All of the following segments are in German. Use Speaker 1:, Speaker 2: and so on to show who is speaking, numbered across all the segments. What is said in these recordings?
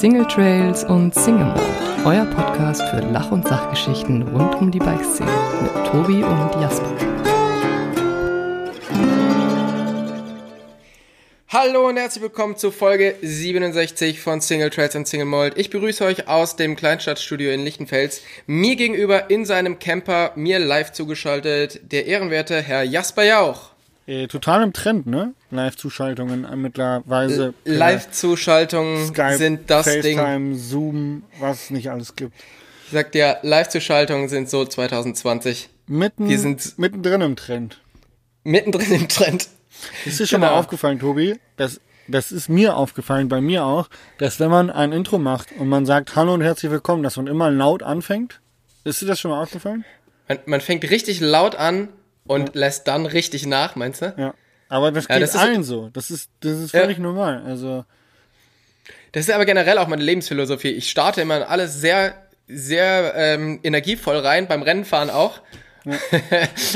Speaker 1: Single Trails und Single Mode, euer Podcast für Lach- und Sachgeschichten rund um die Bikeszene mit Tobi und Jasper.
Speaker 2: Hallo und herzlich willkommen zu Folge 67 von Single Trails und Single Mold. Ich begrüße euch aus dem Kleinstadtstudio in Lichtenfels. Mir gegenüber in seinem Camper, mir live zugeschaltet, der ehrenwerte Herr Jasper Jauch.
Speaker 3: Äh, total im Trend, ne? Live-Zuschaltungen äh, mittlerweile. per
Speaker 2: Live-Zuschaltungen sind das Ding.
Speaker 3: FaceTime, Zoom, was es nicht alles gibt.
Speaker 2: Ich sag dir, Live-Zuschaltungen sind so 2020.
Speaker 3: Mitten,
Speaker 2: Wir sind-
Speaker 3: mittendrin im Trend.
Speaker 2: Mittendrin im Trend.
Speaker 3: Ist dir schon
Speaker 2: Genau.
Speaker 3: mal aufgefallen, Tobi? Das, das ist mir aufgefallen, bei mir auch, dass wenn man ein Intro macht und man sagt Hallo und herzlich willkommen, dass man immer laut anfängt. Ist dir das schon mal aufgefallen?
Speaker 2: Man, man fängt richtig laut an und lässt dann richtig nach, meinst du?
Speaker 3: Ja. Aber das
Speaker 2: Ja,
Speaker 3: geht
Speaker 2: das ist-
Speaker 3: allen so. Das ist, das ist
Speaker 2: Ja.
Speaker 3: völlig normal. Also,
Speaker 2: Das ist aber generell auch meine Lebensphilosophie. Ich starte immer in alles sehr, sehr ähm, energievoll rein, beim Rennenfahren auch.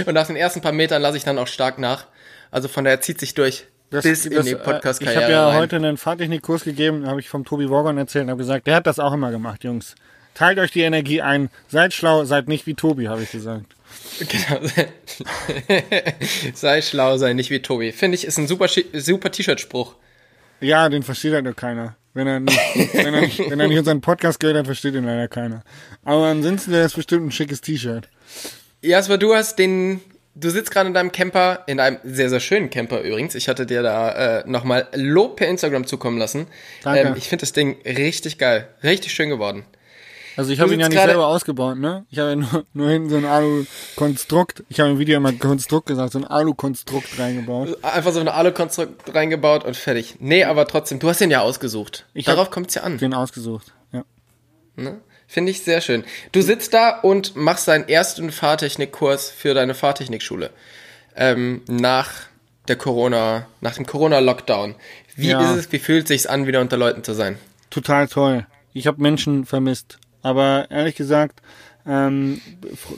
Speaker 2: und nach den ersten paar Metern lasse ich dann auch stark nach. Also von daher zieht sich durch
Speaker 3: Das,
Speaker 2: bis in
Speaker 3: das,
Speaker 2: die
Speaker 3: äh,
Speaker 2: Podcast-Karriere
Speaker 3: Ich habe ja
Speaker 2: rein.
Speaker 3: heute einen Fahrtechnikkurs gegeben, habe ich vom Tobi Worgon erzählt und habe gesagt, der hat das auch immer gemacht, Jungs. Teilt euch die Energie ein, seid schlau, seid nicht wie Tobi, habe ich gesagt.
Speaker 2: Genau. sei schlau, sei nicht wie Tobi. Finde ich, ist ein super, super T-Shirt-Spruch.
Speaker 3: Ja, den versteht halt nur keiner. Wenn er nicht, wenn er nicht, wenn er nicht unseren Podcast gehört hat, versteht ihn leider keiner. Aber ansonsten wäre es bestimmt ein schickes T-Shirt.
Speaker 2: Jasper, du hast den, du sitzt gerade in deinem Camper, in einem sehr, sehr schönen Camper übrigens. Ich hatte dir da äh, nochmal Lob per Instagram zukommen lassen.
Speaker 3: Danke.
Speaker 2: Ähm, ich finde das Ding richtig geil. Richtig schön geworden.
Speaker 3: Also ich habe ihn ja nicht selber ausgebaut, ne? Ich habe ja nur, nur hinten so ein Alu-Konstrukt, ich habe im Video immer Konstrukt gesagt, so ein Alu-Konstrukt reingebaut.
Speaker 2: Einfach so ein Alu-Konstrukt reingebaut und fertig. Nee, aber trotzdem, du hast den ja ausgesucht.
Speaker 3: Ich
Speaker 2: Darauf kommt es ja an.
Speaker 3: Den ausgesucht, ja.
Speaker 2: Ne? Finde ich sehr schön. Du sitzt da und machst deinen ersten Fahrtechnikkurs für deine Fahrtechnikschule. Ähm, nach der Corona, nach dem Corona-Lockdown. Wie
Speaker 3: Ja.
Speaker 2: ist es, wie fühlt es sich an, wieder unter Leuten zu sein?
Speaker 3: total toll. Ich habe Menschen vermisst. Aber ehrlich gesagt, ähm,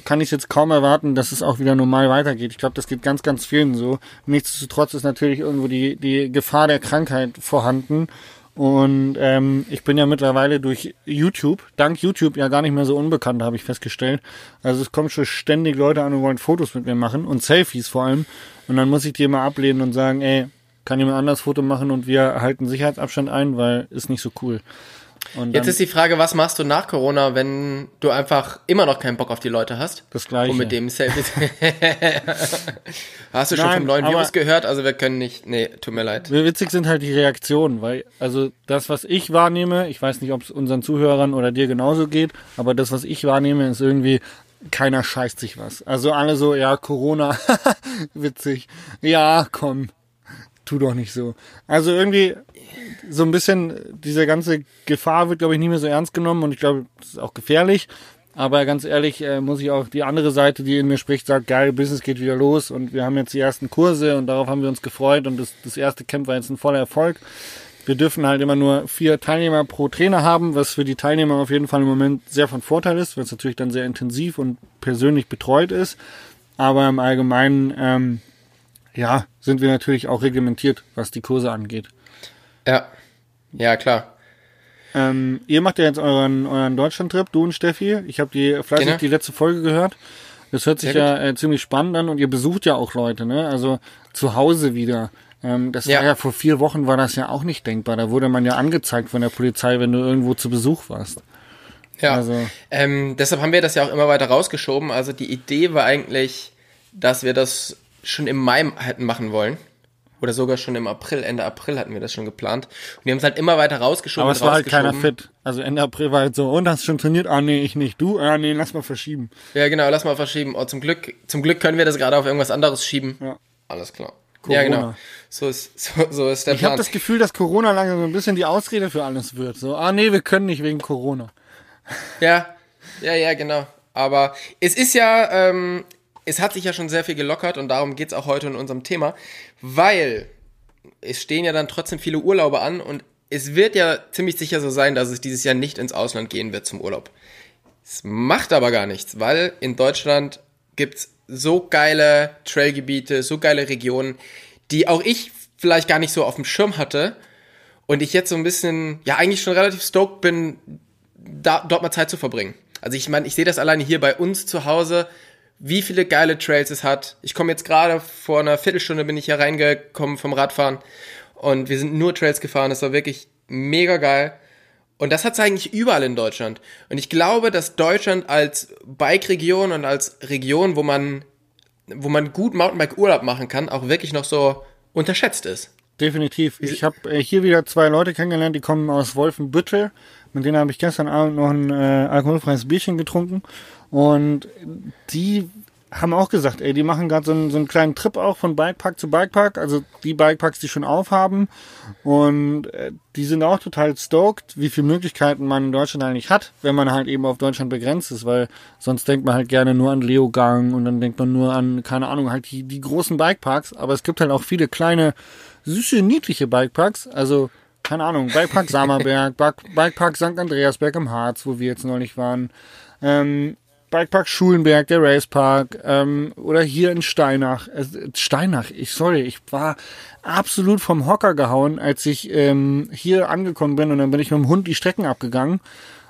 Speaker 3: kann ich jetzt kaum erwarten, dass es auch wieder normal weitergeht. Ich glaube, das geht ganz, ganz vielen so. Nichtsdestotrotz ist natürlich irgendwo die, die Gefahr der Krankheit vorhanden. Und ähm, ich bin ja mittlerweile durch YouTube, dank YouTube ja gar nicht mehr so unbekannt, habe ich festgestellt. Also es kommen schon ständig Leute an und wollen Fotos mit mir machen und Selfies vor allem. Und dann muss ich die immer ablehnen und sagen, ey, kann jemand anders Foto machen und wir halten Sicherheitsabstand ein, weil ist nicht so cool. Und
Speaker 2: Jetzt ist die Frage, was machst du nach Corona, wenn du einfach immer noch keinen Bock auf die Leute hast?
Speaker 3: das Gleiche.
Speaker 2: Und mit dem Selfie. hast du schon
Speaker 3: Nein,
Speaker 2: vom neuen Virus gehört? Also wir können nicht. Nee, tut mir leid.
Speaker 3: Witzig sind halt die Reaktionen, weil, also das, was ich wahrnehme, ich weiß nicht, ob es unseren Zuhörern oder dir genauso geht, aber das, was ich wahrnehme, ist irgendwie, keiner scheißt sich was. Also alle so, ja, Corona, witzig. Ja, komm, tu doch nicht so. Also irgendwie so ein bisschen, diese ganze Gefahr wird, glaube ich, nicht mehr so ernst genommen und ich glaube, das ist auch gefährlich. Aber ganz ehrlich, äh, muss ich auch die andere Seite, die in mir spricht, sagt, geil, Business geht wieder los und wir haben jetzt die ersten Kurse und darauf haben wir uns gefreut und das, das erste Camp war jetzt ein voller Erfolg. Wir dürfen halt immer nur vier Teilnehmer pro Trainer haben, was für die Teilnehmer auf jeden Fall im Moment sehr von Vorteil ist, weil es natürlich dann sehr intensiv und persönlich betreut ist. Aber im Allgemeinen, ähm, ja, sind wir natürlich auch reglementiert, was die Kurse angeht.
Speaker 2: Ja. Ja, klar.
Speaker 3: Ähm, ihr macht ja jetzt euren, euren Deutschland-Trip, du und Steffi. Ich habe die fleißig
Speaker 2: Genau.
Speaker 3: die letzte Folge gehört. Das hört sich
Speaker 2: Sehr
Speaker 3: ja äh, ziemlich spannend an und ihr besucht ja auch Leute, ne? Also zu Hause wieder. Ähm, das
Speaker 2: Ja.
Speaker 3: war ja vor vier Wochen war das ja auch nicht denkbar. Da wurde man ja angezeigt von der Polizei, wenn du irgendwo zu Besuch warst.
Speaker 2: Ja.
Speaker 3: Also-
Speaker 2: Ähm, deshalb haben wir das ja auch immer weiter rausgeschoben. Also die Idee war eigentlich, dass wir das schon im Mai hätten machen wollen. Oder sogar schon im April, Ende April hatten wir das schon geplant. Und wir haben es halt immer weiter rausgeschoben.
Speaker 3: Aber es war halt keiner fit. Also Ende April war halt so, und hast schon trainiert? Ah nee, ich nicht. Du? Ah nee, lass mal verschieben.
Speaker 2: Ja, genau, lass mal verschieben. Oh, zum Glück, zum Glück können wir das gerade auf irgendwas anderes schieben.
Speaker 3: Ja.
Speaker 2: Alles klar.
Speaker 3: Corona.
Speaker 2: Ja, genau. So ist, so, so ist der
Speaker 3: Ich habe
Speaker 2: Plan.
Speaker 3: das Gefühl, dass Corona langsam so ein bisschen die Ausrede für alles wird. So, ah nee, wir können nicht wegen Corona.
Speaker 2: Ja, ja, ja, genau. Aber es ist ja, ähm, es hat sich ja schon sehr viel gelockert und darum geht's auch heute in unserem Thema, weil es stehen ja dann trotzdem viele Urlaube an und es wird ja ziemlich sicher so sein, dass es dieses Jahr nicht ins Ausland gehen wird zum Urlaub. Es macht aber gar nichts, weil in Deutschland gibt's so geile Trailgebiete, so geile Regionen, die auch ich vielleicht gar nicht so auf dem Schirm hatte Und ich jetzt so ein bisschen, ja, eigentlich schon relativ stoked bin, da, dort mal Zeit zu verbringen. Also ich meine, ich sehe das alleine hier bei uns zu Hause, wie viele geile Trails es hat. Ich komme jetzt gerade vor einer Viertelstunde bin ich hier reingekommen vom Radfahren und wir sind nur Trails gefahren. Das war wirklich mega geil. Und das hat es eigentlich überall in Deutschland. Und ich glaube, dass Deutschland als Bike-Region und als Region, wo man, wo man gut Mountainbike-Urlaub machen kann, auch wirklich noch so unterschätzt ist.
Speaker 3: Definitiv. Ich habe äh, hier wieder zwei Leute kennengelernt, die kommen aus Wolfenbüttel. Mit denen habe ich gestern Abend noch ein äh, alkoholfreies Bierchen getrunken. Und die haben auch gesagt, ey, die machen gerade so, einen, so einen kleinen Trip auch von Bikepark zu Bikepark, also die Bikeparks, die schon aufhaben und äh, die sind auch total stoked, wie viele Möglichkeiten man in Deutschland eigentlich hat, wenn man halt eben auf Deutschland begrenzt ist, weil sonst denkt man halt gerne nur an Leogang und dann denkt man nur an, keine Ahnung, halt die, die großen Bikeparks, aber es gibt halt auch viele kleine, süße, niedliche Bikeparks, also keine Ahnung, Bikepark Samerberg, Bikepark St. Andreasberg im Harz, wo wir jetzt neulich waren, ähm, Bikepark Schulenberg, der Racepark, ähm, oder hier in Steinach. Äh, Steinach, ich sorry, ich war absolut vom Hocker gehauen, als ich ähm, hier angekommen bin und dann bin ich mit dem Hund die Strecken abgegangen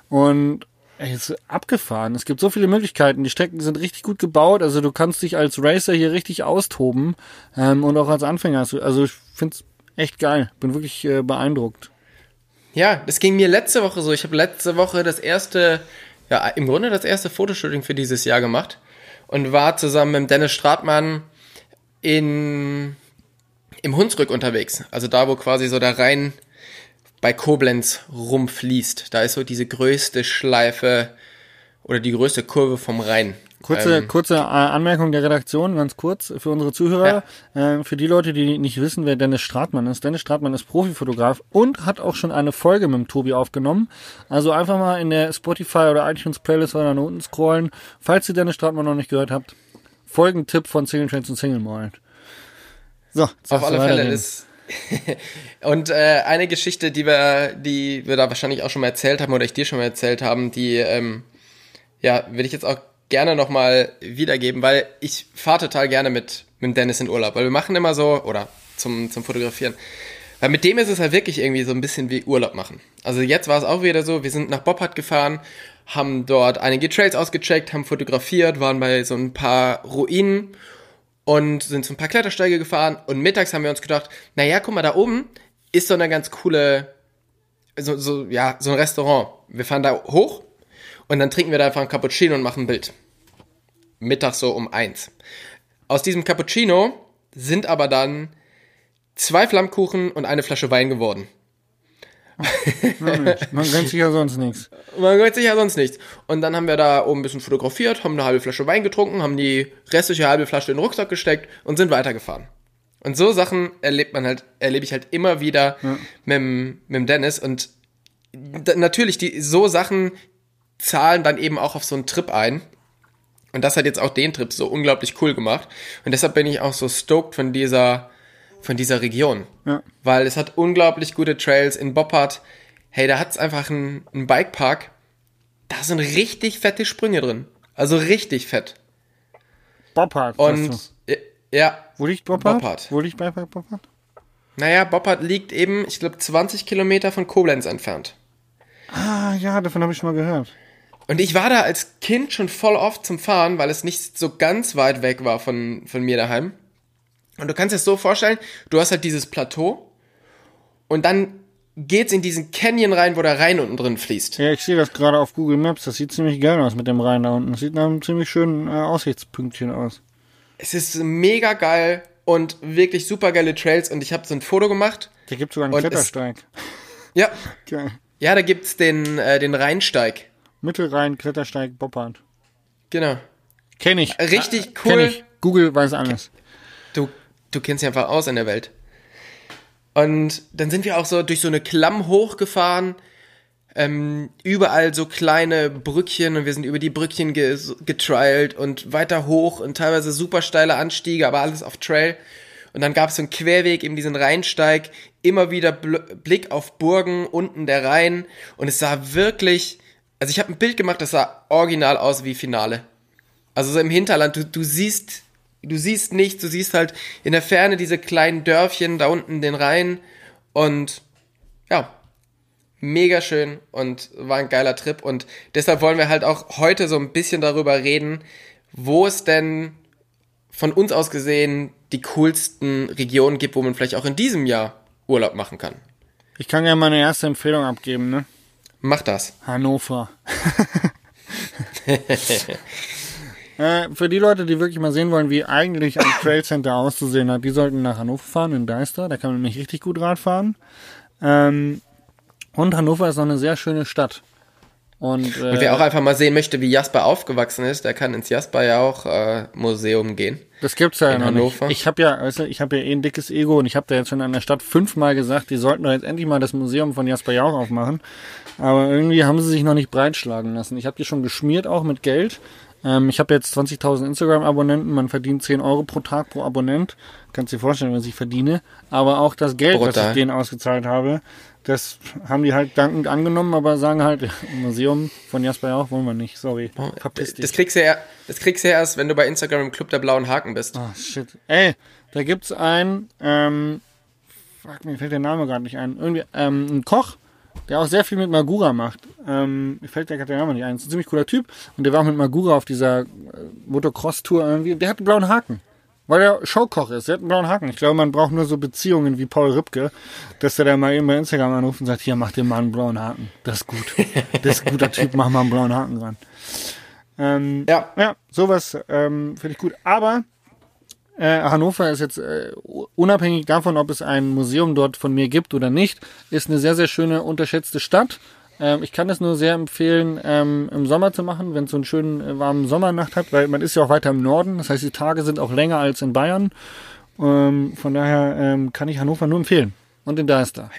Speaker 3: und ey, ist abgefahren. Es gibt so viele Möglichkeiten. Die Strecken sind richtig gut gebaut, also du kannst dich als Racer hier richtig austoben ähm, und auch als Anfänger. Also ich find's echt geil. Bin wirklich äh, beeindruckt.
Speaker 2: Ja, das ging mir letzte Woche so. Ich habe letzte Woche das erste ja, im Grunde das erste Fotoshooting für dieses Jahr gemacht und war zusammen mit Dennis Stratmann in, im Hunsrück unterwegs. Also da, wo quasi so der Rhein bei Koblenz rumfließt. Da ist so diese größte Schleife oder die größte Kurve vom Rhein.
Speaker 3: Kurze, ähm, kurze äh, Anmerkung der Redaktion, ganz kurz für unsere Zuhörer. Ja. Äh, für die Leute, die nicht wissen, wer Dennis Stratmann ist. Dennis Stratmann ist Profifotograf und hat auch schon eine Folge mit dem Tobi aufgenommen. Also einfach mal in der Spotify oder iTunes Playlist oder nach unten scrollen. Falls ihr Dennis Stratmann noch nicht gehört habt, Folgentipp von Single Trains und Single Malt.
Speaker 2: So, auf alle Fälle ist und äh, eine Geschichte, die wir, die wir da wahrscheinlich auch schon mal erzählt haben oder ich dir schon mal erzählt haben, die ähm, ja, will ich jetzt auch gerne nochmal wiedergeben, weil ich fahre total gerne mit, mit Dennis in Urlaub, weil wir machen immer so, oder zum, zum Fotografieren. Weil mit dem ist es halt wirklich irgendwie so ein bisschen wie Urlaub machen. Also jetzt war es auch wieder so, wir sind nach Boppard gefahren, haben dort einige Trails ausgecheckt, haben fotografiert, waren bei so ein paar Ruinen und sind so ein paar Klettersteige gefahren und mittags haben wir uns gedacht, naja, guck mal, da oben ist so eine ganz coole, so, so, ja, so ein Restaurant. Wir fahren da hoch und dann trinken wir da einfach ein Cappuccino und machen ein Bild. Mittag so um eins. Aus diesem Cappuccino sind aber dann zwei Flammkuchen und eine Flasche Wein geworden.
Speaker 3: Man gönnt sich ja sonst nichts.
Speaker 2: Man gönnt sich ja sonst nichts. Und dann haben wir da oben ein bisschen fotografiert, haben eine halbe Flasche Wein getrunken, haben die restliche halbe Flasche in den Rucksack gesteckt und sind weitergefahren. Und so Sachen erlebt man halt, erlebe ich halt immer wieder ja. mit, mit dem Dennis. Und natürlich, die, so Sachen zahlen dann eben auch auf so einen Trip ein. Und das hat jetzt auch den Trip so unglaublich cool gemacht. Und deshalb bin ich auch so stoked von dieser, von dieser Region. Ja. Weil es hat unglaublich gute Trails in Boppard. Hey, da hat es einfach einen, einen Bikepark. Da sind richtig fette Sprünge drin. Also richtig fett.
Speaker 3: Boppard.
Speaker 2: Und ja.
Speaker 3: Wo liegt Boppard? Boppard. Wo liegt Bikepark Boppard?
Speaker 2: Naja, Boppard liegt eben, ich glaube, 20 Kilometer von Koblenz entfernt.
Speaker 3: Ah, ja, davon habe ich schon mal gehört.
Speaker 2: Und ich war da als Kind schon voll oft zum Fahren, weil es nicht so ganz weit weg war von, von mir daheim. Und du kannst dir das so vorstellen, du hast halt dieses Plateau und dann geht's in diesen Canyon rein, wo der Rhein unten drin fließt.
Speaker 3: Ja, ich sehe das gerade auf Google Maps. Das sieht ziemlich geil aus mit dem Rhein da unten. Das sieht nach einem ziemlich schönen äh, Aussichtspünktchen aus.
Speaker 2: Es ist mega geil und wirklich super geile Trails und ich habe so ein Foto gemacht.
Speaker 3: Da gibt's sogar einen Klettersteig.
Speaker 2: ja. Geil. Ja, da gibt's den, äh, den Rheinsteig.
Speaker 3: Mittelrhein, Klettersteig, Boppard.
Speaker 2: Genau.
Speaker 3: Kenn ich.
Speaker 2: Richtig cool. Kenn ich.
Speaker 3: Google weiß alles.
Speaker 2: Du, du kennst dich einfach aus in der Welt. Und dann sind wir auch so durch so eine Klamm hochgefahren. Ähm, überall so kleine Brückchen und wir sind über die Brückchen ge getrialt und weiter hoch und teilweise super steile Anstiege, aber alles auf Trail. Und dann gab es so einen Querweg, eben diesen Rheinsteig, immer wieder Bl Blick auf Burgen, unten der Rhein. Und es sah wirklich, also ich habe ein Bild gemacht, das sah original aus wie Finale. Also so im Hinterland, du, du siehst, du siehst nichts, du siehst halt in der Ferne diese kleinen Dörfchen, da unten den Rhein und ja, mega schön und war ein geiler Trip. Und deshalb wollen wir halt auch heute so ein bisschen darüber reden, wo es denn von uns aus gesehen die coolsten Regionen gibt, wo man vielleicht auch in diesem Jahr Urlaub machen kann.
Speaker 3: Ich kann ja meine erste Empfehlung abgeben, ne?
Speaker 2: Mach das.
Speaker 3: Hannover. äh, für die Leute, die wirklich mal sehen wollen, wie eigentlich ein Trail Center auszusehen hat, die sollten nach Hannover fahren, in Deister. Da kann man nämlich richtig gut Rad fahren. Ähm, und Hannover ist noch eine sehr schöne Stadt. Und, äh,
Speaker 2: Und wer auch einfach mal sehen möchte, wie Jasper aufgewachsen ist, der kann ins Jasper ja auch äh, Museum gehen.
Speaker 3: Das gibt's ja
Speaker 2: in
Speaker 3: noch
Speaker 2: Hannover.
Speaker 3: nicht. Ich habe ja, weißt du, ich habe ja eh ein dickes Ego und ich habe da jetzt schon an der Stadt fünfmal gesagt, die sollten doch jetzt endlich mal das Museum von Jasper Jauch aufmachen. Aber irgendwie haben sie sich noch nicht breitschlagen lassen. Ich habe die schon geschmiert auch mit Geld. Ähm, ich habe jetzt 20.000 Instagram-Abonnenten. Man verdient 10 Euro pro Tag pro Abonnent. Kannst dir vorstellen, was ich verdiene. Aber auch das Geld, was
Speaker 2: Brutal.
Speaker 3: ich denen ausgezahlt habe, das haben die halt dankend angenommen, aber sagen halt, Museum von Jasper Jauch wollen wir nicht. Sorry. Verpiss dich.
Speaker 2: Das kriegst, du ja, das kriegst du ja erst, wenn du bei Instagram im Club der blauen Haken bist.
Speaker 3: Ah, shit. Ey, da gibt's einen, ähm, fuck, mir fällt der Name gerade nicht ein. Irgendwie, ähm, ein Koch, der auch sehr viel mit Magura macht. Ähm, mir fällt der gerade der Name nicht ein. Ist ein ziemlich cooler Typ. Und der war auch mit Magura auf dieser äh, Motocross-Tour irgendwie. Der hat einen blauen Haken. Weil er Showkoch ist. Der hat einen blauen Haken. Ich glaube, man braucht nur so Beziehungen wie Paul Ripke, dass er da mal eben bei Instagram anruft und sagt, hier, mach dir mal einen blauen Haken. Das ist gut. Das ist ein guter Typ, mach mal einen blauen Haken ran. Ähm,
Speaker 2: Ja.
Speaker 3: ja, sowas ähm, finde ich gut. Aber äh, Hannover ist jetzt äh, unabhängig davon, ob es ein Museum dort von mir gibt oder nicht, ist eine sehr, sehr schöne, unterschätzte Stadt. Ähm, ich kann es nur sehr empfehlen, ähm, im Sommer zu machen, wenn es so einen schönen äh, warmen Sommernacht hat, weil man ist ja auch weiter im Norden. Das heißt, die Tage sind auch länger als in Bayern. Ähm, von daher kann ich Hannover nur empfehlen. Und in Deister.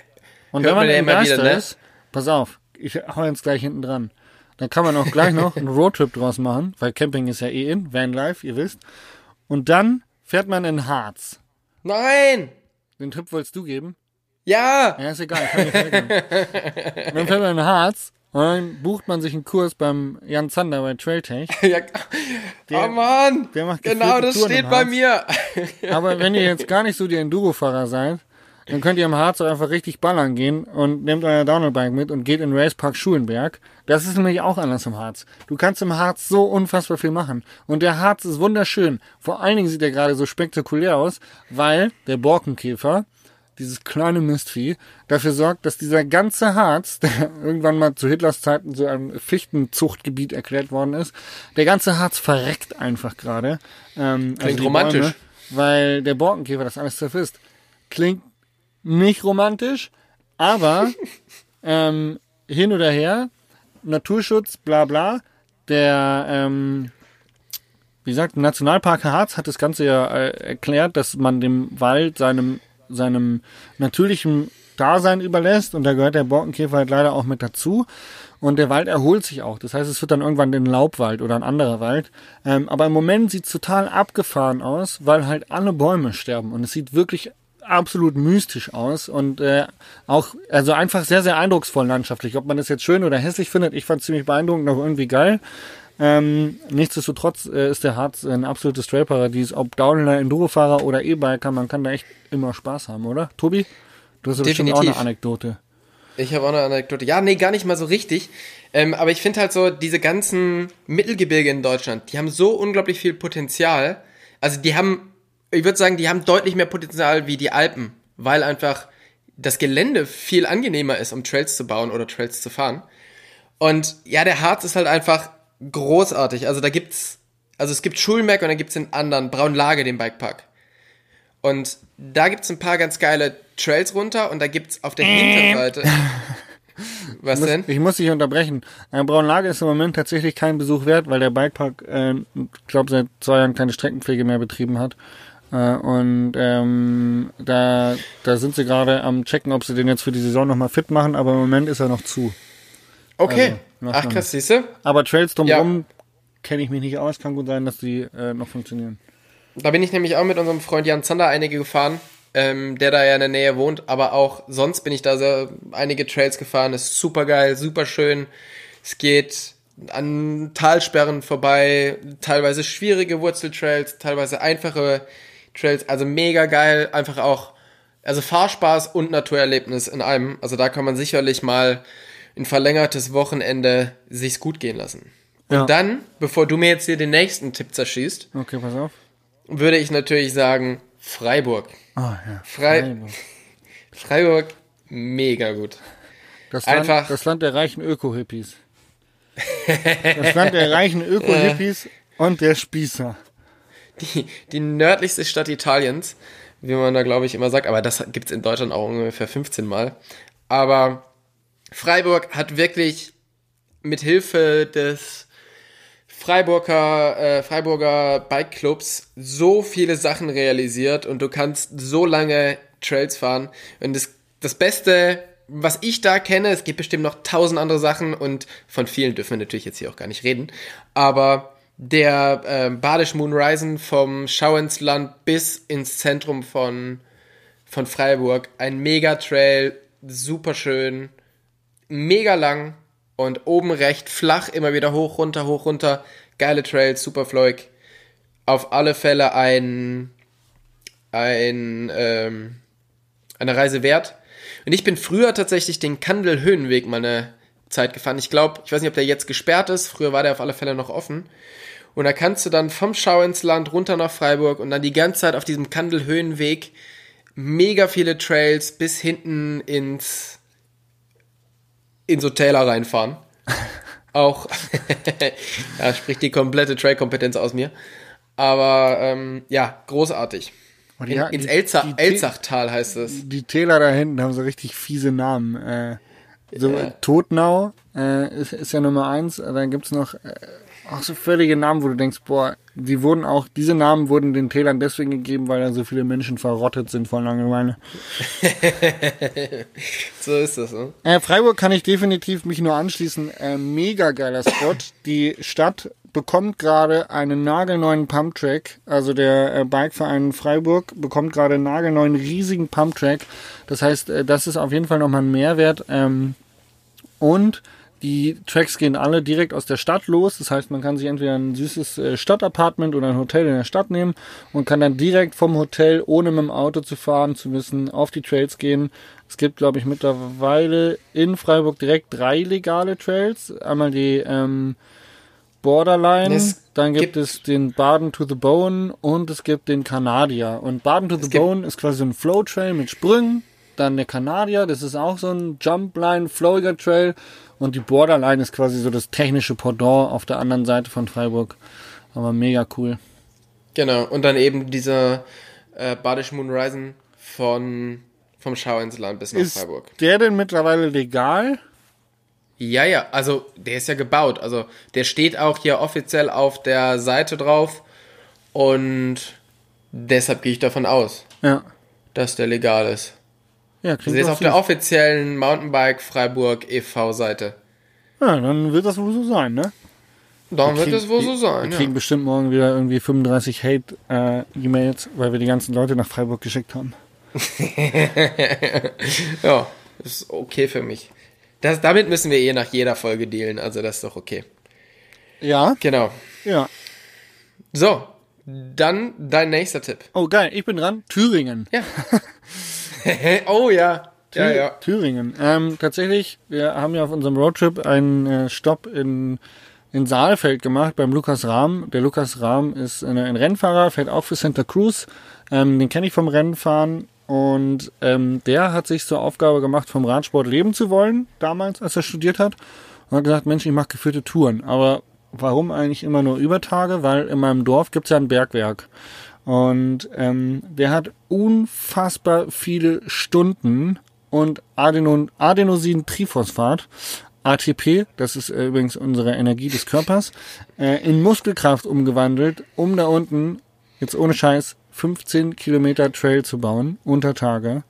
Speaker 3: Und
Speaker 2: Hört
Speaker 3: wenn man in
Speaker 2: immer wieder,
Speaker 3: Deister
Speaker 2: ne?
Speaker 3: ist, pass auf, ich hau jetzt gleich hinten dran. Dann kann man auch gleich noch einen Roadtrip draus machen, weil Camping ist ja eh in, Vanlife, ihr wisst. Und dann fährt man in Harz.
Speaker 2: Nein!
Speaker 3: Den Tipp wolltest du geben?
Speaker 2: Ja!
Speaker 3: Ja, ist egal, kann ich. Und dann fährt man in Harz und dann bucht man sich einen Kurs beim Jan Zander bei Trailtech.
Speaker 2: ja. oh Mann!
Speaker 3: der macht
Speaker 2: genau, das
Speaker 3: Touren
Speaker 2: steht bei mir.
Speaker 3: Aber wenn ihr jetzt gar nicht so die Enduro-Fahrer seid, dann könnt ihr im Harz auch einfach richtig ballern gehen und nehmt euer Downhillbike mit und geht in Racepark Schulenberg. Das ist nämlich auch anders im Harz. Du kannst im Harz so unfassbar viel machen. Und der Harz ist wunderschön. Vor allen Dingen sieht er gerade so spektakulär aus, weil der Borkenkäfer, dieses kleine Mistvieh, dafür sorgt, dass dieser ganze Harz, der irgendwann mal zu Hitlers Zeiten so ein Fichtenzuchtgebiet erklärt worden ist, der ganze Harz verreckt einfach gerade. Ähm,
Speaker 2: Klingt
Speaker 3: die
Speaker 2: romantisch.
Speaker 3: Bäume, weil der Borkenkäfer das alles zerfrisst. Klingt nicht romantisch, aber ähm, hin oder her, Naturschutz, bla bla, der ähm, wie gesagt, Nationalpark Harz hat das Ganze ja äh, erklärt, dass man dem Wald seinem, seinem natürlichen Dasein überlässt und da gehört der Borkenkäfer halt leider auch mit dazu. Und der Wald erholt sich auch. Das heißt, es wird dann irgendwann ein Laubwald oder ein anderer Wald. Ähm, aber im Moment sieht es total abgefahren aus, weil halt alle Bäume sterben. Und es sieht wirklich absolut mystisch aus und äh, auch also einfach sehr sehr eindrucksvoll landschaftlich. Ob man das jetzt schön oder hässlich findet, ich fand es ziemlich beeindruckend, auch irgendwie geil. Ähm, nichtsdestotrotz äh, ist der Harz ein absolutes Trailparadies. Ob Downhiller, Endurofahrer oder E-Biker, man kann da echt immer Spaß haben, oder? Tobi, du hast ja bestimmt auch eine. Anekdote.
Speaker 2: Ich habe auch eine Anekdote. Ja, nee, gar nicht mal so richtig. Ähm, aber ich finde halt so, diese ganzen Mittelgebirge in Deutschland, die haben so unglaublich viel Potenzial. Also die haben, ich würde sagen, die haben deutlich mehr Potenzial wie die Alpen, weil einfach das Gelände viel angenehmer ist, um Trails zu bauen oder Trails zu fahren. Und ja, der Harz ist halt einfach großartig. Also da gibt's, also es gibt Schulmerk und dann gibt's den anderen, Braunlage, den Bikepark. Und da gibt's ein paar ganz geile Trails runter und da gibt's auf der Hinterseite. Was denn?
Speaker 3: Ich muss dich unterbrechen. Ein Braunlage ist im Moment tatsächlich kein Besuch wert, weil der Bikepark, äh, ich glaube, seit zwei Jahren keine Streckenpflege mehr betrieben hat. Äh, und ähm, da, da sind sie gerade am checken, ob sie den jetzt für die Saison nochmal fit machen, aber im Moment ist er noch zu.
Speaker 2: Okay.
Speaker 3: noch
Speaker 2: Ach krass, siehste?
Speaker 3: Aber Trails drumherum kenne ich mich nicht aus, kann gut sein, dass die äh, noch funktionieren.
Speaker 2: Da bin ich nämlich auch mit unserem Freund Jan Zander einige gefahren, ähm, der da ja in der Nähe wohnt, aber auch sonst bin ich da so einige Trails gefahren. ist super geil, super schön. Es geht an Talsperren vorbei, teilweise schwierige Wurzeltrails, teilweise einfache Trails, also mega geil, einfach auch Also Fahrspaß und Naturerlebnis in einem. Also da kann man sicherlich mal ein verlängertes Wochenende sich's gut gehen lassen.
Speaker 3: Ja.
Speaker 2: Und dann, bevor du mir jetzt hier den nächsten Tipp zerschießt,
Speaker 3: Okay, pass auf.
Speaker 2: würde ich natürlich sagen Freiburg.
Speaker 3: Ah, ja.
Speaker 2: Frei-
Speaker 3: Freiburg.
Speaker 2: Freiburg, mega gut.
Speaker 3: Das Land,
Speaker 2: Einfach-
Speaker 3: das Land der reichen Öko-Hippies. Das Land der reichen Öko-Hippies und der Spießer.
Speaker 2: Die, die nördlichste Stadt Italiens, wie man da glaube ich immer sagt, aber das gibt's in Deutschland auch ungefähr 15 Mal. Aber Freiburg hat wirklich mit Hilfe des Freiburger, äh, Freiburger Bike Clubs so viele Sachen realisiert und du kannst so lange Trails fahren. Und das, das Beste, was ich da kenne, es gibt bestimmt noch tausend andere Sachen und von vielen dürfen wir natürlich jetzt hier auch gar nicht reden, aber der äh, Badisch Moonrisen vom Schauensland bis ins Zentrum von, von Freiburg, ein Mega-Trail, super schön, mega lang und oben recht flach, immer wieder hoch, runter, hoch, runter. Geile Trails, super flowig. Auf alle Fälle ein, ein, ähm, eine Reise wert. Und ich bin früher tatsächlich den Kandel-Höhenweg mal eine Zeit gefahren. Ich glaube, ich weiß nicht, ob der jetzt gesperrt ist. Früher war der auf alle Fälle noch offen. Und da kannst du dann vom Schau ins Land runter nach Freiburg und dann die ganze Zeit auf diesem Kandel-Höhenweg mega viele Trails bis hinten ins, in so Täler reinfahren. Auch, ja, spricht die komplette Trail-Kompetenz aus mir. Aber ähm, ja, großartig.
Speaker 3: Und
Speaker 2: In, ins Elza Elzachtal heißt es.
Speaker 3: Die Täler da hinten haben so richtig fiese Namen. Äh, so Totnau äh, ist, ist ja Nummer eins. Dann gibt's noch äh, auch so völlige Namen, wo du denkst, boah, die wurden auch, diese Namen wurden den Tälern deswegen gegeben, weil da so viele Menschen verrottet sind vor Langeweile.
Speaker 2: So ist das, ne?
Speaker 3: Äh, Freiburg kann ich definitiv mich nur anschließen. Äh, mega geiler Spot. Die Stadt bekommt gerade einen nagelneuen Pumptrack. Also der äh, Bikeverein Freiburg bekommt gerade einen nagelneuen riesigen Pumptrack. Das heißt, äh, das ist auf jeden Fall nochmal ein Mehrwert. Ähm, und die Tracks gehen alle direkt aus der Stadt los. Das heißt, man kann sich entweder ein süßes äh, Stadtapartment oder ein Hotel in der Stadt nehmen und kann dann direkt vom Hotel, ohne mit dem Auto zu fahren zu müssen, auf die Trails gehen. Es gibt, glaube ich, mittlerweile in Freiburg direkt drei legale Trails. Einmal die ähm, Borderline,
Speaker 2: Es
Speaker 3: dann gibt,
Speaker 2: gibt-
Speaker 3: es den Baden to the Bone und es gibt den Kanadier. Und Baden to the Bone ist quasi so ein Flow-Trail mit Sprüngen. Dann der Kanadier, das ist auch so ein Jumpline, flowiger Trail. Und die Borderline ist quasi so das technische Pendant auf der anderen Seite von Freiburg. Aber mega cool.
Speaker 2: Genau. Und dann eben dieser äh, Badisch Moonrisen von vom Schau ins Land bis nach
Speaker 3: Ist
Speaker 2: Freiburg.
Speaker 3: der denn mittlerweile legal?
Speaker 2: Ja, ja, also der ist ja gebaut. Also der steht auch hier offiziell auf der Seite drauf. Und deshalb gehe ich davon aus,
Speaker 3: Ja.
Speaker 2: dass der legal ist.
Speaker 3: Ja,
Speaker 2: Also
Speaker 3: klingt
Speaker 2: der ist
Speaker 3: doch
Speaker 2: auf der offiziellen Mountainbike Freiburg e.V. Seite.
Speaker 3: Ja, dann wird das wohl so sein, ne?
Speaker 2: Dann wird
Speaker 3: kriegen-
Speaker 2: es wohl so
Speaker 3: Wir
Speaker 2: sein.
Speaker 3: kriegen
Speaker 2: Ja.
Speaker 3: bestimmt morgen wieder irgendwie 35 Hate-E-Mails, weil wir die ganzen Leute nach Freiburg geschickt haben.
Speaker 2: ja, ist okay für mich. Das, damit müssen wir eh nach jeder Folge dealen, also das ist doch okay.
Speaker 3: Ja,
Speaker 2: Genau.
Speaker 3: ja.
Speaker 2: So, dann dein nächster Tipp.
Speaker 3: Oh, geil, ich bin dran. Thüringen.
Speaker 2: Ja. oh ja. Ja,
Speaker 3: Thü-
Speaker 2: ja.
Speaker 3: Thüringen. Ähm, tatsächlich, wir haben ja auf unserem Roadtrip einen äh, Stopp in, in Saalfeld gemacht beim Lukas Rahm. Der Lukas Rahm ist eine, ein Rennfahrer, fährt auch für Santa Cruz. Ähm, den kenne ich vom Rennfahren. Und ähm, der hat sich zur Aufgabe gemacht, vom Radsport leben zu wollen, damals, als er studiert hat. Und hat gesagt, Mensch, ich mache geführte Touren. Aber warum eigentlich immer nur über Tage? Weil in meinem Dorf gibt's ja ein Bergwerk. Und ähm, der hat unfassbar viele Stunden und Adenon, Adenosin-Triphosphat, ATP, das ist äh, übrigens unsere Energie des Körpers, äh, in Muskelkraft umgewandelt, um da unten, jetzt ohne Scheiß, 15 Kilometer Trail zu bauen, unter Tage.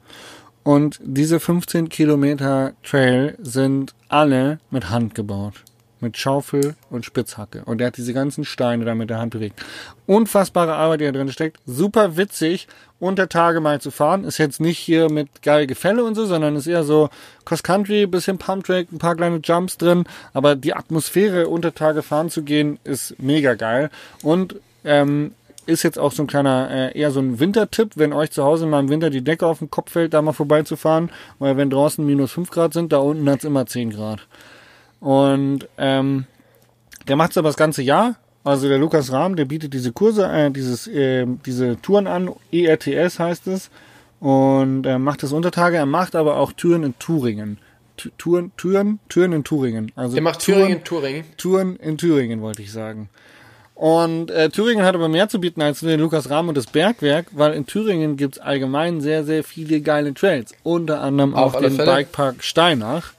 Speaker 3: Und diese 15 Kilometer Trail sind alle mit Hand gebaut. Mit Schaufel und Spitzhacke. Und er hat diese ganzen Steine da mit der Hand bewegt. Unfassbare Arbeit, die da drin steckt. Super witzig, unter Tage mal zu fahren. Ist jetzt nicht hier mit geil Gefälle und so, sondern ist eher so Cross-Country, bisschen Pumptrack, ein paar kleine Jumps drin. Aber die Atmosphäre, unter Tage fahren zu gehen, ist mega geil. Und ähm, ist jetzt auch so ein kleiner, äh, eher so ein Wintertipp, wenn euch zu Hause mal im Winter die Decke auf den Kopf fällt, da mal vorbeizufahren, weil wenn draußen minus 5 Grad sind, da unten hat's immer 10 Grad. Und ähm, der macht's aber das ganze Jahr. Also der Lukas Rahm, der bietet diese Kurse, äh, dieses, äh, diese Touren an, ERTS heißt es, und er macht das Untertage, er macht aber auch Touren in Thüringen. Touren, Touren, Touren in Thüringen. Also
Speaker 2: Der macht
Speaker 3: Touren-
Speaker 2: Thüringen, Thüringen.
Speaker 3: Touren in Thüringen, wollte ich sagen. Und äh, Thüringen hat aber mehr zu bieten als nur den Lukas Rahm und das Bergwerk, weil in Thüringen gibt's allgemein sehr, sehr viele geile Trails. Unter anderem auch den
Speaker 2: Fälle.
Speaker 3: Bikepark Steinach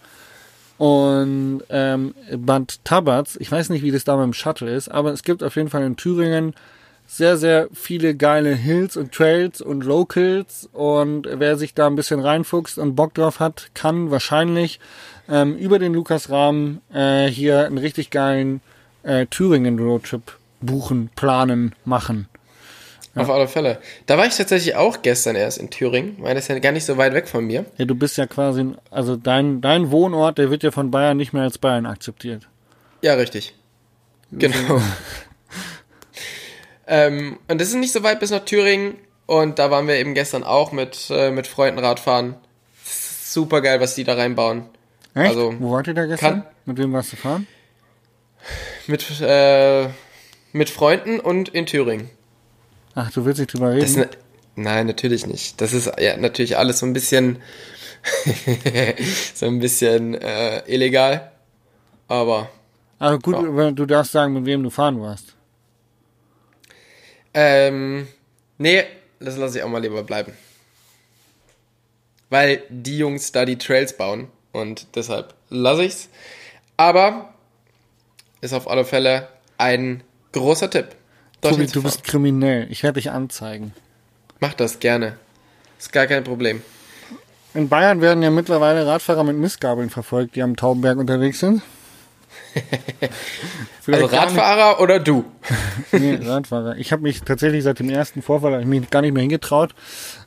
Speaker 3: und ähm, Bad Tabatz. Ich weiß nicht, wie das da mit dem Shuttle ist, aber es gibt auf jeden Fall in Thüringen sehr, sehr viele geile Hills und Trails und Locals und wer sich da ein bisschen reinfuchst und Bock drauf hat, kann wahrscheinlich ähm, über den Lukas Rahmen äh, hier einen richtig geilen äh, Thüringen Roadtrip buchen, planen, machen.
Speaker 2: Auf alle Fälle. Da war ich tatsächlich auch gestern erst in Thüringen, weil das ist ja gar nicht so weit weg von mir.
Speaker 3: Ja, du bist ja quasi, also dein, dein Wohnort, der wird ja von Bayern nicht mehr als Bayern akzeptiert.
Speaker 2: Ja, richtig. Genau. ähm, und das ist nicht so weit bis nach Thüringen. Und da waren wir eben gestern auch mit, äh, mit Freunden Radfahren. Super geil, was die da reinbauen.
Speaker 3: Echt?
Speaker 2: Also,
Speaker 3: Wo wart ihr da gestern?
Speaker 2: kann-
Speaker 3: Mit wem warst du fahren?
Speaker 2: Mit, äh, mit Freunden und in Thüringen.
Speaker 3: Ach, du willst nicht drüber reden?
Speaker 2: ne, nein, natürlich nicht. Das ist ja natürlich alles so ein bisschen so ein bisschen äh, illegal. Aber
Speaker 3: Aber gut,
Speaker 2: Ja.
Speaker 3: du darfst sagen, mit wem du fahren warst.
Speaker 2: ähm, nee, das lasse ich auch mal lieber bleiben. Weil die Jungs da die Trails bauen und deshalb lasse ich's. Aber ist auf alle Fälle ein großer Tipp.
Speaker 3: Tobi, du
Speaker 2: fahren.
Speaker 3: bist kriminell. Ich werde dich anzeigen.
Speaker 2: Mach das gerne. Ist gar kein Problem.
Speaker 3: In Bayern werden ja mittlerweile Radfahrer mit Mistgabeln verfolgt, die am Taubenberg unterwegs sind.
Speaker 2: Also Radfahrer oder du?
Speaker 3: Nee, Radfahrer. Ich habe mich tatsächlich seit dem ersten Vorfall ich mich gar nicht mehr hingetraut,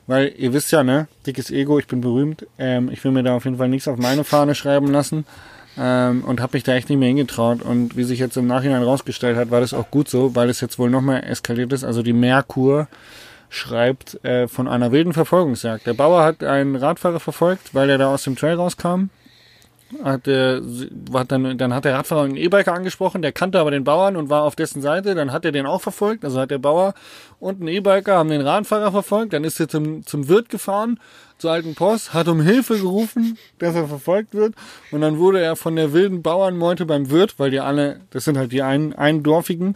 Speaker 3: weil ihr wisst ja, ne, dickes Ego, ich bin berühmt. Ähm, ich will mir da auf jeden Fall nichts auf meine Fahne schreiben lassen. Ähm, und habe mich da echt nicht mehr hingetraut. Und wie sich jetzt im Nachhinein rausgestellt hat, war das auch gut so, weil es jetzt wohl noch mehr eskaliert ist. Also die Merkur schreibt äh, von einer wilden Verfolgungsjagd. Der Bauer hat einen Radfahrer verfolgt, weil er da aus dem Trail rauskam. Hat, äh, hat dann, dann hat der Radfahrer einen E-Biker angesprochen, der kannte aber den Bauern und war auf dessen Seite. Dann hat er den auch verfolgt. Also hat der Bauer und ein E-Biker haben den Radfahrer verfolgt. Dann ist er zum, zum Wirt gefahren, zur alten Post, hat um Hilfe gerufen, dass er verfolgt wird. Und dann wurde er von der wilden Bauernmeute beim Wirt, weil die alle, das sind halt die ein, eindorfigen,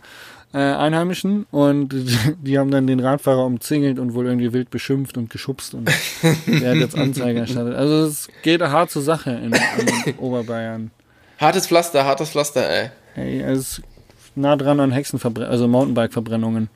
Speaker 3: äh, Einheimischen und die, die haben dann den Radfahrer umzingelt und wohl irgendwie wild beschimpft und geschubst und der hat jetzt Anzeige erstattet. Also es geht hart zur Sache in, in Oberbayern.
Speaker 2: Hartes Pflaster, hartes Pflaster, ey.
Speaker 3: Ey, es ist nah dran an Hexenverbrennungen, also Mountainbike-Verbrennungen.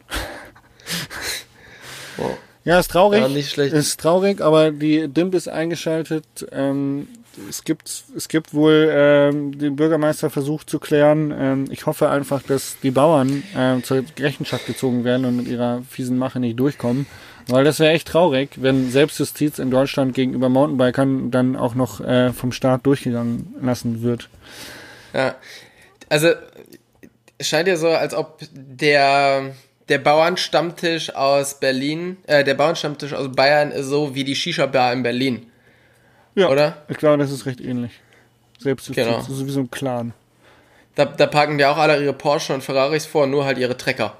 Speaker 2: Wow.
Speaker 3: Ja, ist traurig.
Speaker 2: Ja, nicht schlecht.
Speaker 3: Ist traurig, aber die DIMP ist eingeschaltet. Ähm, es gibt, es gibt wohl ähm, den Bürgermeister versucht zu klären. Ähm, ich hoffe einfach, dass die Bauern ähm, zur Rechenschaft gezogen werden und mit ihrer fiesen Mache nicht durchkommen. Weil das wäre echt traurig, wenn Selbstjustiz in Deutschland gegenüber Mountainbikern dann auch noch äh, vom Staat durchgegangen lassen wird.
Speaker 2: Ja. Also, es scheint ja so, als ob der, der Bauernstammtisch aus Berlin, äh, der Bauernstammtisch aus Bayern ist so wie die Shisha-Bar in Berlin.
Speaker 3: Ja,
Speaker 2: Oder?
Speaker 3: Ich glaube, das ist recht ähnlich. Selbstjustiz
Speaker 2: Genau.
Speaker 3: ist wie so ein Clan.
Speaker 2: Da, da parken die auch alle ihre Porsche und Ferraris vor, nur halt ihre Trecker.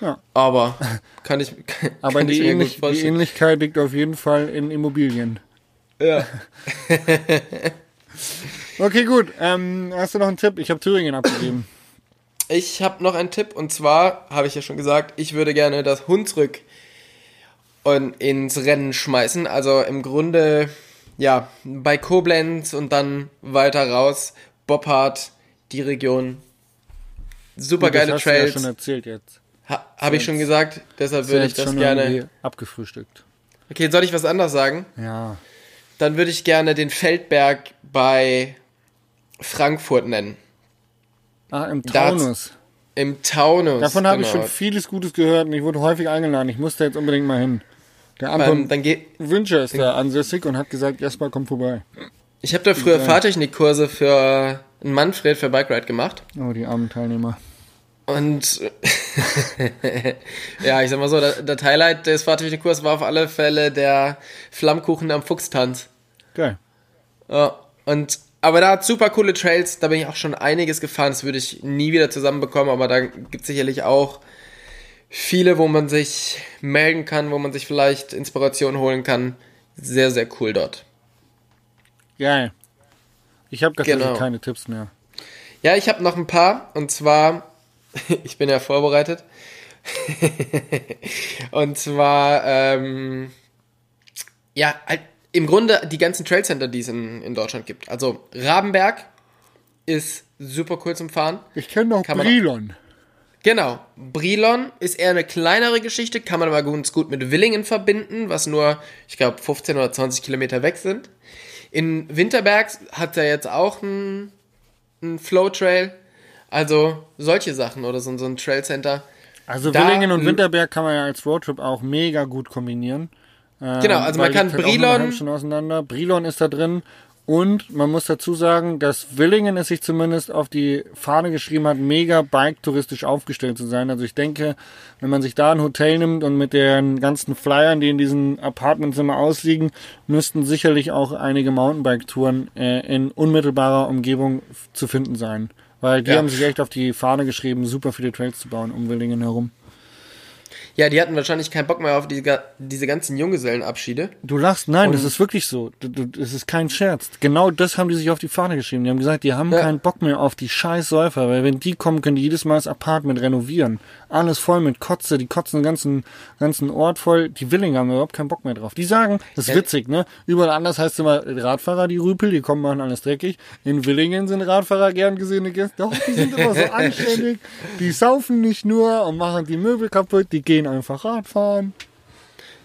Speaker 3: Ja.
Speaker 2: Aber kann ich, kann,
Speaker 3: Aber
Speaker 2: kann ich
Speaker 3: die,
Speaker 2: mir
Speaker 3: Ähnlich, die. Ähnlichkeit liegt auf jeden Fall in Immobilien.
Speaker 2: Ja.
Speaker 3: Okay, gut. Ähm, hast du noch einen Tipp? Ich habe Thüringen abgegeben.
Speaker 2: Ich habe noch einen Tipp und zwar habe ich ja schon gesagt, ich würde gerne das Hunsrück und ins Rennen schmeißen. Also im Grunde ja bei Koblenz und dann weiter raus Boppard, die Region. Super
Speaker 3: Gut, das
Speaker 2: geile
Speaker 3: hast du ja
Speaker 2: Trails.
Speaker 3: schon erzählt jetzt.
Speaker 2: ha, habe ich schon gesagt, deshalb würde ich das gerne.
Speaker 3: abgefrühstückt.
Speaker 2: Okay, soll ich was anderes sagen?
Speaker 3: Ja.
Speaker 2: Dann würde ich gerne den Feldberg bei Frankfurt nennen.
Speaker 3: Ah, im Taunus.
Speaker 2: Im Taunus.
Speaker 3: Davon habe ich
Speaker 2: genau.
Speaker 3: schon vieles Gutes gehört und ich wurde häufig eingeladen. Ich musste jetzt unbedingt mal hin. Der Anton
Speaker 2: dann geht,
Speaker 3: Wünscher ist da ansässig und hat gesagt, Jasper, komm vorbei.
Speaker 2: Ich habe da früher Fahrtechnikkurse für einen Manfred für Bike Ride gemacht.
Speaker 3: Oh, die armen Teilnehmer.
Speaker 2: Und ja, ich sag mal so, das, das Highlight des Fahrtechnikkurs war auf alle Fälle der Flammkuchen am Fuchstanz.
Speaker 3: Geil.
Speaker 2: Ja, und aber da hat super coole Trails, da bin ich auch schon einiges gefahren, das würde ich nie wieder zusammenbekommen, aber da gibt es sicherlich auch viele, wo man sich melden kann, wo man sich vielleicht Inspiration holen kann. Sehr, sehr cool dort.
Speaker 3: Geil. Ich habe tatsächlich
Speaker 2: Genau.
Speaker 3: keine Tipps mehr.
Speaker 2: Ja, ich habe noch ein paar und zwar, ich bin ja vorbereitet. und zwar, ähm, ja, halt im Grunde die ganzen Trailcenter, die es in, in Deutschland gibt. Also Rabenberg ist super cool zum Fahren.
Speaker 3: Ich kenne noch
Speaker 2: Kann
Speaker 3: Brilon.
Speaker 2: Genau. Brilon ist eher eine kleinere Geschichte, kann man aber ganz gut mit Willingen verbinden, was nur, ich glaube, 15 oder 20 Kilometer weg sind. In Winterberg hat er jetzt auch einen, einen Flow-Trail. Also solche Sachen oder so, so ein Trailcenter.
Speaker 3: Also
Speaker 2: Da-
Speaker 3: Willingen und Winterberg kann man ja als Roadtrip auch mega gut kombinieren. Ähm,
Speaker 2: Genau, also man kann
Speaker 3: halt
Speaker 2: Brilon-
Speaker 3: Stunde auseinander. Brilon ist da drin. Und man muss dazu sagen, dass Willingen es sich zumindest auf die Fahne geschrieben hat, mega bike-touristisch aufgestellt zu sein. Also ich denke, wenn man sich da ein Hotel nimmt und mit den ganzen Flyern, die in diesen Apartments immer ausliegen, müssten sicherlich auch einige Mountainbike-Touren äh, in unmittelbarer Umgebung zu finden sein. Weil die
Speaker 2: Ja.
Speaker 3: haben sich echt auf die Fahne geschrieben, super viele Trails zu bauen um Willingen herum.
Speaker 2: Ja, die hatten wahrscheinlich keinen Bock mehr auf die, diese ganzen Junggesellenabschiede.
Speaker 3: Du lachst, nein,
Speaker 2: Und-
Speaker 3: das ist wirklich so. Das ist kein Scherz. Genau das haben die sich auf die Fahne geschrieben. Die haben gesagt, die haben
Speaker 2: Ja.
Speaker 3: keinen Bock mehr auf die scheiß Säufer, weil wenn die kommen, können die jedes Mal das Apartment renovieren. Alles voll mit Kotze, die kotzen den ganzen, ganzen Ort voll. Die Willinger haben überhaupt keinen Bock mehr drauf. Die sagen, das ist witzig, ne? Überall anders heißt es immer Radfahrer, die Rüpel, die kommen, machen alles dreckig. In Willingen sind Radfahrer gern gesehene Gäste. Doch, die sind immer so anständig. Die saufen nicht nur und machen die Möbel kaputt, die gehen einfach Radfahren.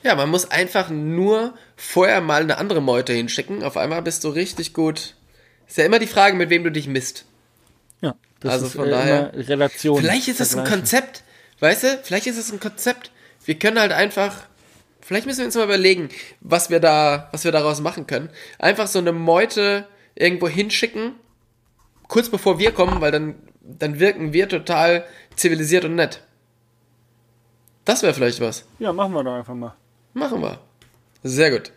Speaker 2: Ja, man muss einfach nur vorher mal eine andere Meute hinschicken. Auf einmal bist du richtig gut. Ist ja immer die Frage, mit wem du dich misst.
Speaker 3: Ja, das
Speaker 2: Also
Speaker 3: ist
Speaker 2: von
Speaker 3: äh,
Speaker 2: daher-
Speaker 3: immer Relation.
Speaker 2: Vielleicht ist es ein. Konzept. Weißt du? Vielleicht ist es ein Konzept. Wir können halt einfach. Vielleicht müssen wir uns mal überlegen, was wir da, was wir daraus machen können. Einfach so eine Meute irgendwo hinschicken, kurz bevor wir kommen, weil dann, dann wirken wir total zivilisiert und nett. Das wäre vielleicht was.
Speaker 3: Ja, machen wir doch einfach mal.
Speaker 2: Machen wir. Sehr gut.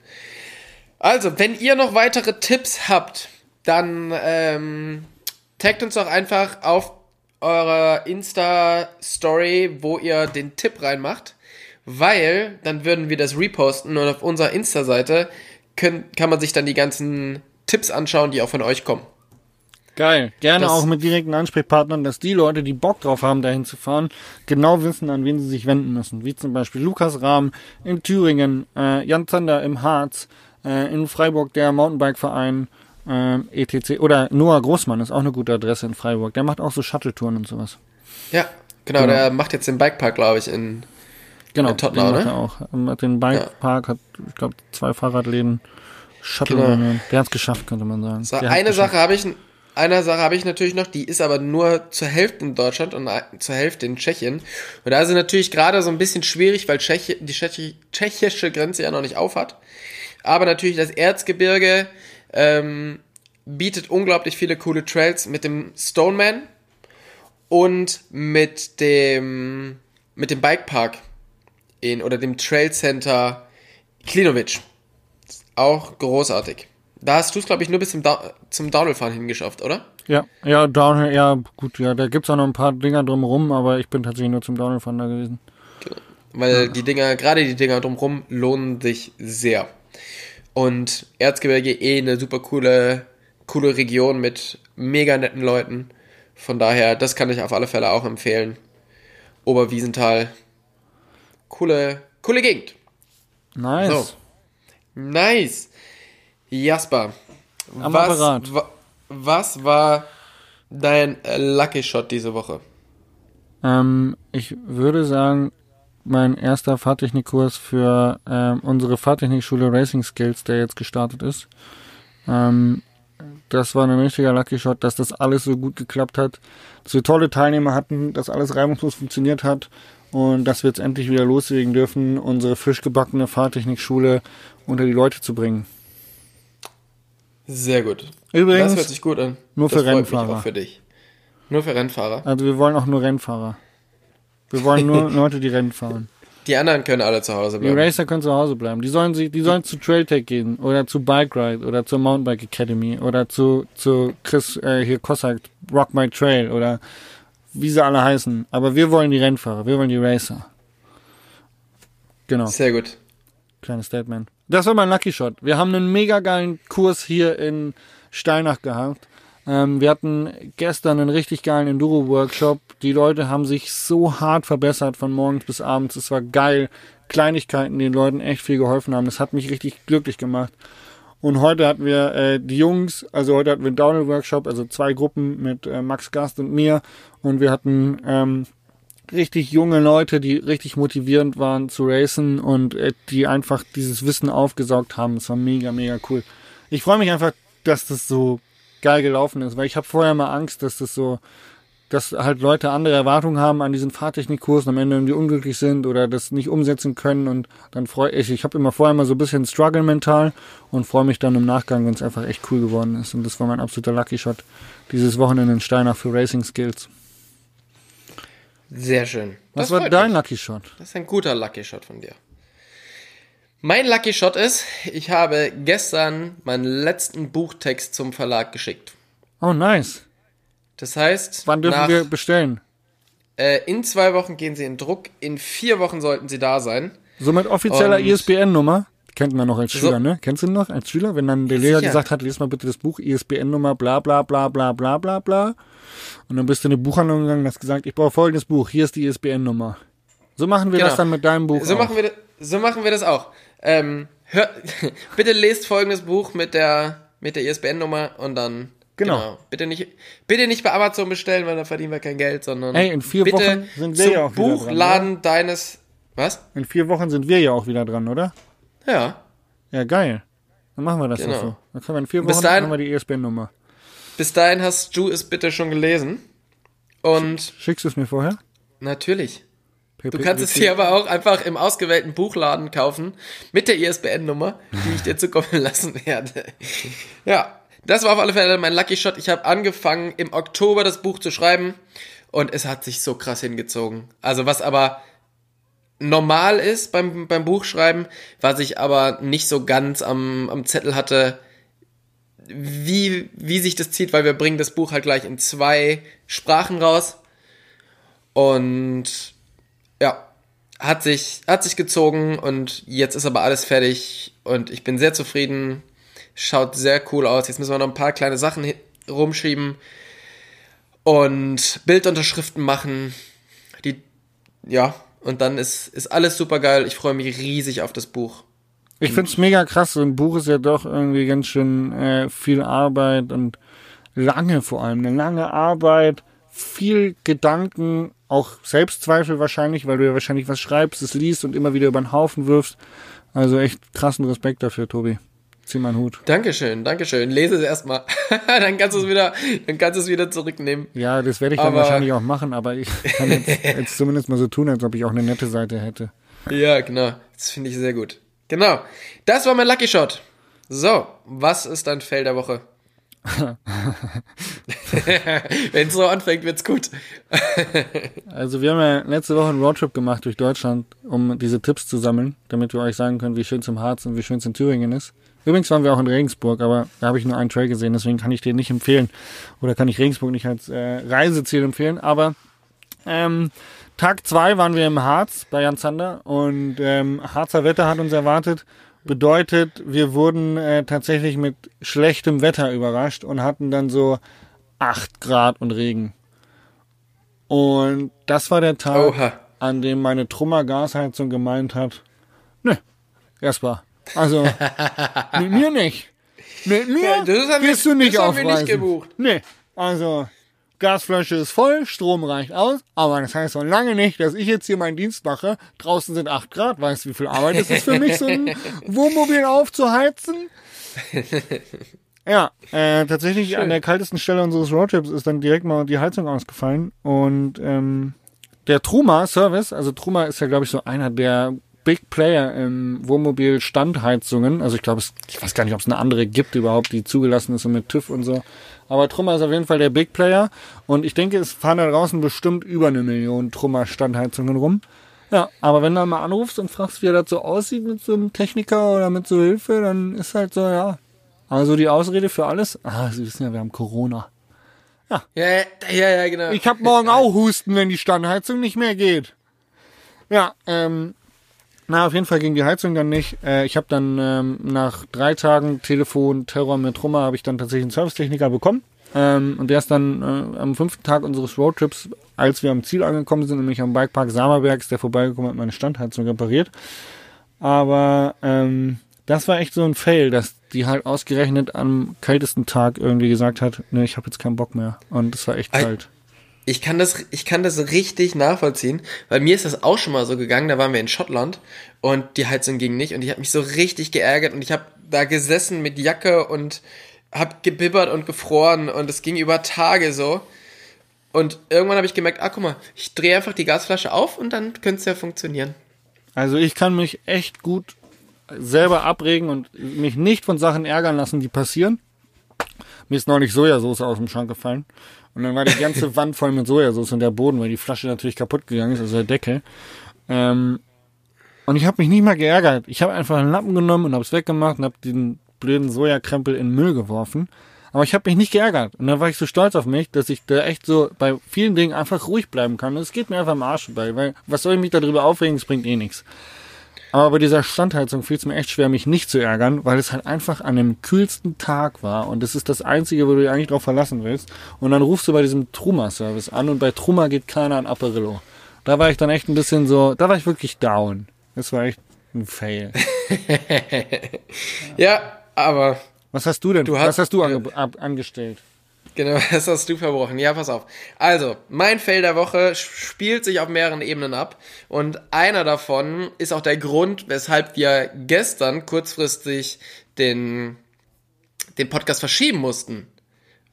Speaker 2: Also, wenn ihr noch weitere Tipps habt, dann ähm, taggt uns doch einfach auf eurer Insta-Story, wo ihr den Tipp reinmacht, weil dann würden wir das reposten und auf unserer Insta-Seite kann man sich dann die ganzen Tipps anschauen, die auch von euch kommen.
Speaker 3: Geil. Gerne
Speaker 2: Das-
Speaker 3: auch mit direkten Ansprechpartnern, dass die Leute, die Bock drauf haben, dahin zu fahren, genau wissen, an wen sie sich wenden müssen. Wie zum Beispiel Lukas Rahm in Thüringen, äh, Jan Zander im Harz, äh, in Freiburg der Mountainbike-Verein, äh, ETC. Oder Noah Großmann ist auch eine gute Adresse in Freiburg. Der macht auch so Shuttle-Touren und sowas.
Speaker 2: Ja, genau,
Speaker 3: Genau.
Speaker 2: der macht jetzt den Bikepark, glaube ich, in.
Speaker 3: Genau,
Speaker 2: In Tottenau,
Speaker 3: den macht
Speaker 2: ne?
Speaker 3: er auch. Ähm, Hat den Bikepark, hat, ich glaube, zwei Fahrradläden. Shuttle,
Speaker 2: Genau.
Speaker 3: der hat's geschafft, könnte man sagen.
Speaker 2: So, eine. Sache habe ich, eine Sache habe ich natürlich noch, die ist aber nur zur Hälfte in Deutschland und ein- zur Hälfte in Tschechien. Und da ist es natürlich gerade so ein bisschen schwierig, weil Tschechi, die Tschechi, tschechische Grenze ja noch nicht auf hat. Aber natürlich das Erzgebirge ähm, bietet unglaublich viele coole Trails mit dem Stoneman und mit dem mit dem Bikepark in oder dem Trail Center Klinovic. Auch großartig. Da hast du es, glaube ich, nur bis zum, da zum Downhill-Fahren hingeschafft, oder?
Speaker 3: Ja, ja, Downhill, ja, gut, ja, da gibt's auch noch ein paar Dinger drumherum, aber ich bin tatsächlich nur zum Downhill-Fahren da gewesen.
Speaker 2: Weil die Dinger, gerade die Dinger drumherum, lohnen sich sehr. Und Erzgebirge eh eine super coole, coole Region mit mega netten Leuten. Von daher, das kann ich auf alle Fälle auch empfehlen. Oberwiesenthal. Coole, coole Gegend.
Speaker 3: Nice.
Speaker 2: So. Nice. Jasper.
Speaker 3: Am
Speaker 2: was, wa, was war dein Lucky Shot diese Woche?
Speaker 3: Ähm, ich würde sagen, mein erster Fahrtechnikkurs für ähm, unsere Fahrtechnikschule Racing Skills, der jetzt gestartet ist. Ähm, das war ein richtiger Lucky Shot, dass das alles so gut geklappt hat, dass wir tolle Teilnehmer hatten, dass alles reibungslos funktioniert hat und dass wir jetzt endlich wieder loslegen dürfen, unsere frisch gebackene Fahrtechnikschule unter die Leute zu bringen.
Speaker 2: Sehr gut.
Speaker 3: Übrigens,
Speaker 2: das hört sich gut an.
Speaker 3: nur
Speaker 2: das
Speaker 3: für
Speaker 2: freut mich
Speaker 3: Rennfahrer.
Speaker 2: auch für dich. Nur für Rennfahrer.
Speaker 3: Also wir wollen auch nur Rennfahrer. Wir wollen nur Leute, die Rennen fahren.
Speaker 2: Die anderen können alle zu Hause
Speaker 3: Die
Speaker 2: bleiben.
Speaker 3: Racer können zu Hause bleiben. Die sollen sich, die sollen zu Trailtech gehen oder zu Bike Ride oder zur Mountainbike Academy oder zu, zu Chris, äh, hier Cossack, Rock My Trail oder wie sie alle heißen. Aber wir wollen die Rennfahrer, wir wollen die Racer. Genau,
Speaker 2: Sehr gut.
Speaker 3: kleines Statement. Das war mein Lucky Shot. Wir haben einen mega geilen Kurs hier in Steinach gehabt. Ähm, wir hatten gestern einen richtig geilen Enduro-Workshop. Die Leute haben sich so hart verbessert von morgens bis abends. Es war geil. Kleinigkeiten, die den Leuten echt viel geholfen haben. Das hat mich richtig glücklich gemacht. Und heute hatten wir äh, die Jungs, also heute hatten wir einen Downhill-Workshop, also zwei Gruppen mit äh, Max Gast und mir. Und wir hatten ähm, richtig junge Leute, die richtig motivierend waren zu racen und äh, die einfach dieses Wissen aufgesaugt haben. Es war mega, mega cool. Ich freue mich einfach, dass das so geil gelaufen ist, weil ich habe vorher mal Angst, dass das so, dass halt Leute andere Erwartungen haben an diesen Fahrtechnikkursen, am Ende irgendwie unglücklich sind oder das nicht umsetzen können und dann freue ich, ich habe immer vorher mal so ein bisschen Struggle mental und freue mich dann im Nachgang, wenn es einfach echt cool geworden ist und das war mein absoluter Lucky Shot dieses Wochenende in Steinach für Racing Skills.
Speaker 2: Sehr schön.
Speaker 3: Was
Speaker 2: Das
Speaker 3: war dein
Speaker 2: mich.
Speaker 3: Lucky Shot?
Speaker 2: Das ist ein guter Lucky Shot von dir. Mein Lucky Shot ist, ich habe gestern meinen letzten Buchtext zum Verlag geschickt.
Speaker 3: Oh, nice.
Speaker 2: Das heißt,
Speaker 3: Wann dürfen
Speaker 2: nach,
Speaker 3: wir bestellen?
Speaker 2: äh, in zwei Wochen gehen sie in Druck, in vier Wochen sollten sie da sein.
Speaker 3: So mit offizieller ISBN-Nummer. Kennt man noch als
Speaker 2: So.
Speaker 3: Schüler, ne? Kennst du ihn noch als Schüler? Wenn dann der Lehrer
Speaker 2: sicher.
Speaker 3: gesagt hat, lies mal bitte das Buch, ISBN-Nummer, bla bla bla bla bla bla bla. Und dann bist du in eine Buchhandlung gegangen und hast gesagt, ich brauche folgendes Buch, hier ist die ISBN-Nummer. So machen wir
Speaker 2: Genau.
Speaker 3: das dann mit deinem Buch
Speaker 2: So
Speaker 3: auch.
Speaker 2: machen, wir, das- so machen wir das auch. Ähm, hör, bitte lest folgendes Buch mit der, mit der ISBN-Nummer und dann.
Speaker 3: Genau.
Speaker 2: Bitte nicht, bitte nicht bei Amazon bestellen, weil da verdienen wir kein Geld, sondern.
Speaker 3: Ey, in vier
Speaker 2: bitte
Speaker 3: Wochen sind wir ja auch wieder dran,
Speaker 2: Buchladen deines. Was?
Speaker 3: In vier Wochen sind wir ja auch wieder dran, oder?
Speaker 2: Ja.
Speaker 3: Ja, geil. Dann machen wir das
Speaker 2: Genau.
Speaker 3: doch so. Dann können wir in vier
Speaker 2: Bis
Speaker 3: Wochen
Speaker 2: dahin-
Speaker 3: haben wir die ISBN-Nummer.
Speaker 2: Bis dahin hast du es bitte schon gelesen. Und
Speaker 3: Schickst du es mir vorher?
Speaker 2: natürlich. Du kannst es hier aber auch einfach im ausgewählten Buchladen kaufen mit der ISBN-Nummer, die ich dir zukommen lassen werde. Ja, das war auf alle Fälle mein Lucky Shot. Ich habe angefangen im Oktober das Buch zu schreiben und es hat sich so krass hingezogen. Also was aber normal ist beim, beim Buchschreiben, was ich aber nicht so ganz am, am Zettel hatte, wie, wie sich das zieht, weil wir bringen das Buch halt gleich in zwei Sprachen raus. Und hat sich, hat sich gezogen und jetzt ist aber alles fertig und ich bin sehr zufrieden. Schaut sehr cool aus. Jetzt müssen wir noch ein paar kleine Sachen hi- rumschieben und Bildunterschriften machen. Die, ja, und dann ist, ist alles super geil. Ich freue mich riesig auf das Buch.
Speaker 3: Ich find's mega krass. So ein Buch ist ja doch irgendwie ganz schön äh, viel Arbeit und lange vor allem. Eine lange Arbeit, viel Gedanken, auch Selbstzweifel wahrscheinlich, weil du ja wahrscheinlich was schreibst, es liest und immer wieder über den Haufen wirfst. Also echt krassen Respekt dafür, Tobi. Zieh meinen Hut.
Speaker 2: Dankeschön, Dankeschön. Lese es erstmal. dann kannst du es wieder, dann kannst du es wieder zurücknehmen.
Speaker 3: Ja, das werde ich dann
Speaker 2: Aber-
Speaker 3: wahrscheinlich auch machen, aber ich kann jetzt, jetzt zumindest mal so tun, als ob ich auch eine nette Seite hätte.
Speaker 2: Ja, genau. Das finde ich sehr gut. Genau. Das war mein Lucky Shot. So, was ist dein Fail der Woche? Wenn es so anfängt, wird's gut.
Speaker 3: Also wir haben ja letzte Woche einen Roadtrip gemacht durch Deutschland, um diese Tipps zu sammeln, damit wir euch sagen können, wie schön es im Harz und wie schön es in Thüringen ist. Übrigens waren wir auch in Regensburg, aber da habe ich nur einen Trail gesehen, deswegen kann ich den nicht empfehlen. Oder kann ich Regensburg nicht als äh, Reiseziel empfehlen. Aber ähm, Tag zwei waren wir im Harz bei Jan Zander und ähm, Harzer Wetter hat uns erwartet. Bedeutet, wir wurden äh, tatsächlich mit schlechtem Wetter überrascht und hatten dann so 8 Grad und Regen. Und das war der Tag,
Speaker 2: Oha.
Speaker 3: an dem meine Trummer Gasheizung gemeint hat, ne, erstmal. Also, mit mir nicht. Mit mir
Speaker 2: Ja,
Speaker 3: gehst du nicht auf
Speaker 2: nicht gebucht.
Speaker 3: Nee, also, Gasflasche ist voll, Strom reicht aus, aber das heißt noch lange nicht, dass ich jetzt hier meinen Dienst mache. Draußen sind 8 Grad, weißt du, wie viel Arbeit es ist für mich, so ein Wohnmobil aufzuheizen? Ja, äh, tatsächlich an der kaltesten Stelle unseres Roadtrips ist dann direkt mal die Heizung ausgefallen und ähm, der Truma Service, also Truma ist ja glaube ich so einer der Big Player im Wohnmobil Standheizungen. Also ich glaube, ich weiß gar nicht, ob es eine andere gibt überhaupt, die zugelassen ist und mit TÜV und so. Aber Trummer ist auf jeden Fall der Big Player. Und ich denke, es fahren da draußen bestimmt über eine Million Trummer Standheizungen rum. Ja, aber wenn du mal anrufst und fragst, wie er so aussieht mit so einem Techniker oder mit so Hilfe, dann ist halt so, ja. Also die Ausrede für alles, ah, Sie wissen ja, wir haben Corona.
Speaker 2: Ja, ja, ja, genau.
Speaker 3: Ich hab morgen auch Husten, wenn die Standheizung nicht mehr geht. Ja, ähm, na, auf jeden Fall ging die Heizung dann nicht. Äh, ich habe dann ähm, nach drei Tagen Telefon, Terror mit Trummer, habe ich dann tatsächlich einen Servicetechniker bekommen. Ähm, und der ist dann äh, am fünften Tag unseres Roadtrips, als wir am Ziel angekommen sind, nämlich am Bikepark Samerberg, ist der vorbeigekommen, hat meine Standheizung repariert. Aber ähm, das war echt so ein Fail, dass die halt ausgerechnet am kältesten Tag irgendwie gesagt hat, ne, ich habe jetzt keinen Bock mehr. Und es war echt kalt.
Speaker 2: Ich kann das, ich kann das richtig nachvollziehen, weil mir ist das auch schon mal so gegangen. Da waren wir in Schottland und die Heizung ging nicht und ich habe mich so richtig geärgert und ich habe da gesessen mit Jacke und hab gebibbert und gefroren und es ging über Tage so. Und irgendwann habe ich gemerkt, ah guck mal, ich drehe einfach die Gasflasche auf und dann könnte es ja funktionieren.
Speaker 3: Also ich kann mich echt gut selber abregen und mich nicht von Sachen ärgern lassen, die passieren. Mir ist neulich Sojasauce aus dem Schrank gefallen. Und dann war die ganze Wand voll mit Sojasauce und der Boden, weil die Flasche natürlich kaputt gegangen ist, also der Deckel. Ähm, und ich habe mich nicht mal geärgert. Ich habe einfach einen Lappen genommen und habe es weggemacht und habe den blöden Sojakrempel in den Müll geworfen. Aber ich habe mich nicht geärgert. Und dann war ich so stolz auf mich, dass ich da echt so bei vielen Dingen einfach ruhig bleiben kann. Es geht mir einfach am Arsch vorbei, weil was soll ich mich darüber aufregen? Es bringt eh nichts. Aber bei dieser Standheizung fiel es mir echt schwer, mich nicht zu ärgern, weil es halt einfach an dem kühlsten Tag war und das ist das Einzige, wo du dich eigentlich drauf verlassen willst. Und dann rufst du bei diesem Truma-Service an und bei Truma geht keiner an Apparillo. Da war ich dann echt ein bisschen so, da war ich wirklich down. Das war echt ein Fail.
Speaker 2: Ja, aber
Speaker 3: Was hast du denn?
Speaker 2: Du hast-
Speaker 3: was hast du ange ab, angestellt?
Speaker 2: Genau, das hast du verbrochen. Ja, pass auf. Also, mein Fail der Woche spielt sich auf mehreren Ebenen ab. Und einer davon ist auch der Grund, weshalb wir gestern kurzfristig den, den Podcast verschieben mussten.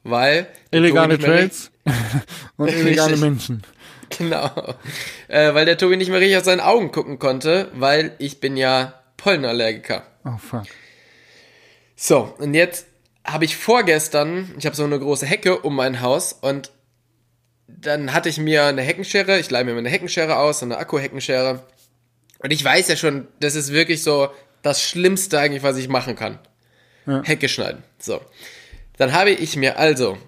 Speaker 2: Weil.
Speaker 3: Illegale Trades und illegale. Menschen.
Speaker 2: Genau. Äh, weil der Tobi nicht mehr richtig aus seinen Augen gucken konnte, weil ich bin ja Pollenallergiker.
Speaker 3: Oh fuck.
Speaker 2: So, und jetzt habe ich vorgestern, ich habe so eine große Hecke um mein Haus und dann hatte ich mir eine Heckenschere, ich leihe mir eine Heckenschere aus, so eine Akku-Heckenschere. Und ich weiß ja schon, das ist wirklich so das Schlimmste eigentlich, was ich machen kann. Hecke schneiden. So. Dann habe ich mir also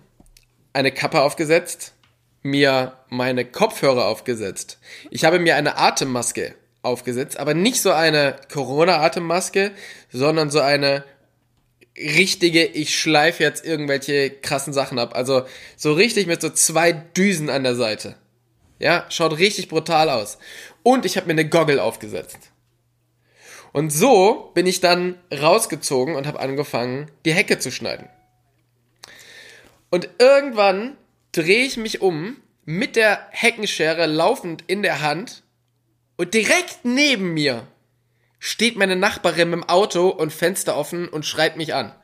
Speaker 2: eine Kappe aufgesetzt, mir meine Kopfhörer aufgesetzt. Ich habe mir eine Atemmaske aufgesetzt, aber nicht so eine Corona-Atemmaske, sondern so eine richtige, ich schleife jetzt irgendwelche krassen Sachen ab. Also so richtig mit so zwei Düsen an der Seite. Ja, schaut richtig brutal aus. Und ich habe mir eine Goggle aufgesetzt. Und so bin ich dann rausgezogen und habe angefangen, die Hecke zu schneiden. Und irgendwann drehe ich mich um, mit der Heckenschere laufend in der Hand und direkt neben mir steht meine Nachbarin mit dem Auto und Fenster offen und schreit mich an.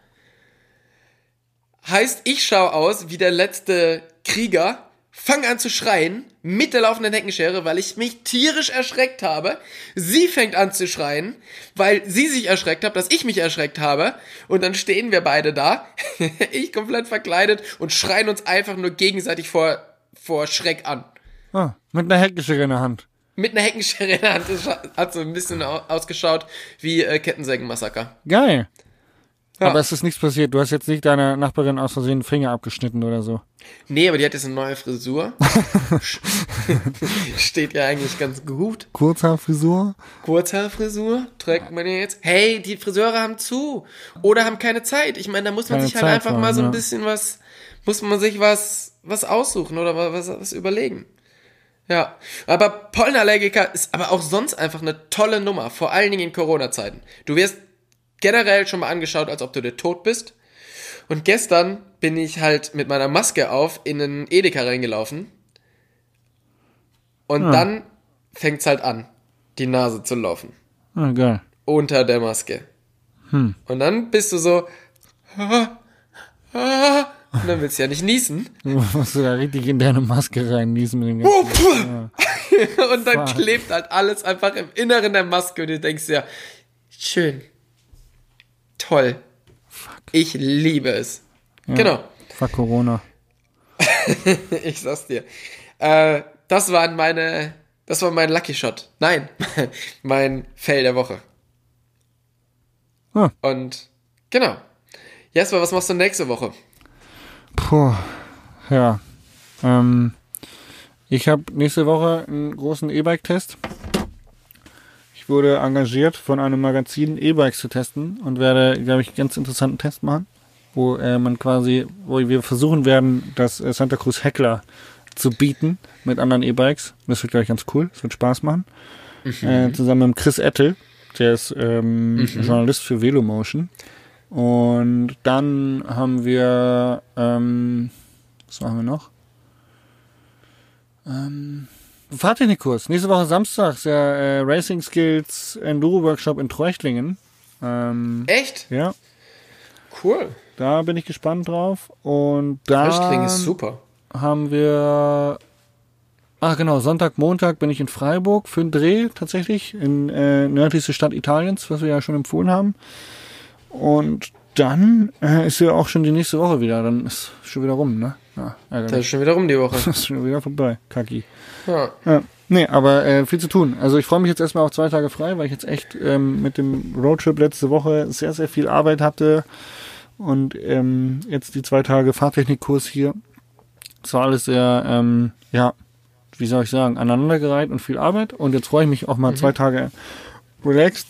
Speaker 2: Heißt, ich schaue aus wie der letzte Krieger, fange an zu schreien mit der laufenden Heckenschere, weil ich mich tierisch erschreckt habe. Sie fängt an zu schreien, weil sie sich erschreckt hat, dass ich mich erschreckt habe. Und dann stehen wir beide da, ich komplett verkleidet und schreien uns einfach nur gegenseitig vor, vor Schreck an.
Speaker 3: Ah, mit einer Heckenschere in der Hand.
Speaker 2: Mit einer Heckenschere in der Hand. Hat so ein bisschen au- ausgeschaut wie äh, Kettensägenmassaker.
Speaker 3: Geil.
Speaker 2: Ja.
Speaker 3: Aber es ist nichts passiert. Du hast jetzt nicht deiner Nachbarin aus Versehen Finger abgeschnitten oder so.
Speaker 2: Nee, aber die hat jetzt eine neue Frisur. Steht ja eigentlich ganz gut.
Speaker 3: Kurzhaarfrisur?
Speaker 2: Kurzhaarfrisur trägt man ja jetzt. Hey, die Friseure haben zu oder haben keine Zeit. Ich meine, da muss man
Speaker 3: Keine
Speaker 2: sich halt
Speaker 3: Zeit
Speaker 2: einfach
Speaker 3: vor
Speaker 2: mal so ein bisschen was, muss man sich was, was aussuchen oder was, was überlegen. Ja, aber Pollenallergiker ist aber auch sonst einfach eine tolle Nummer, vor allen Dingen in Corona-Zeiten. Du wirst generell schon mal angeschaut, als ob du der tot bist. Und gestern bin ich halt mit meiner Maske auf in einen Edeka reingelaufen. Und dann fängt's halt an, die Nase zu laufen.
Speaker 3: Ah, geil.
Speaker 2: Unter der Maske. Und dann bist du so. Und dann willst du ja nicht niesen.
Speaker 3: Du musst da richtig in deine Maske reinniesen mit dem ganzen.
Speaker 2: puh. und dann
Speaker 3: Fuck.
Speaker 2: klebt halt alles einfach im Inneren der Maske und du denkst dir, schön. Toll. Ich liebe es. Genau.
Speaker 3: Fuck Corona.
Speaker 2: Ich sag's dir. Äh, das waren meine, das war mein Lucky Shot. Nein, mein Fail der Woche.
Speaker 3: Ah.
Speaker 2: Und genau. Jesper, was machst du nächste Woche?
Speaker 3: Puh, ja. Ähm, ich habe nächste Woche einen großen E-Bike-Test. Ich wurde engagiert von einem Magazin E-Bikes zu testen und werde, glaube ich, einen ganz interessanten Test machen, wo äh, man quasi, wo wir versuchen werden, das äh, Santa Cruz Heckler zu bieten mit anderen E-Bikes. Das wird, glaube ich, ganz cool. Das wird Spaß machen. Äh, zusammen mit Chris Ettel, der ist ähm, Journalist für Velomotion. Und dann haben wir, ähm, was machen wir noch? Ähm, Fahrtechnikkurs. Nächste Woche Samstag ist der äh, Racing Skills Enduro Workshop in Treuchtlingen. Ähm,
Speaker 2: Echt?
Speaker 3: ja,
Speaker 2: Cool.
Speaker 3: da bin ich gespannt drauf. Und dann
Speaker 2: Flüchtling ist super.
Speaker 3: haben wir, ach genau, Sonntag, Montag bin ich in Freiburg für einen Dreh tatsächlich in äh, nördlichste Stadt Italiens, was wir ja schon empfohlen haben. Und dann äh, ist ja auch schon die nächste Woche wieder. Dann ist schon wieder rum, ne? Ja,
Speaker 2: Da
Speaker 3: ärgerlich.
Speaker 2: ist schon wieder rum die Woche.
Speaker 3: Das ist schon wieder vorbei. Kaki.
Speaker 2: Ja.
Speaker 3: Ja. Nee, aber äh, viel zu tun. Also ich freue mich jetzt erstmal auf zwei Tage frei, weil ich jetzt echt ähm, mit dem Roadtrip letzte Woche sehr, sehr viel Arbeit hatte. Und ähm, jetzt die zwei Tage Fahrtechnikkurs hier. Es war alles sehr, ähm, ja, wie soll ich sagen, aneinandergereiht und viel Arbeit. Und jetzt freue ich mich auch mal zwei Tage relaxed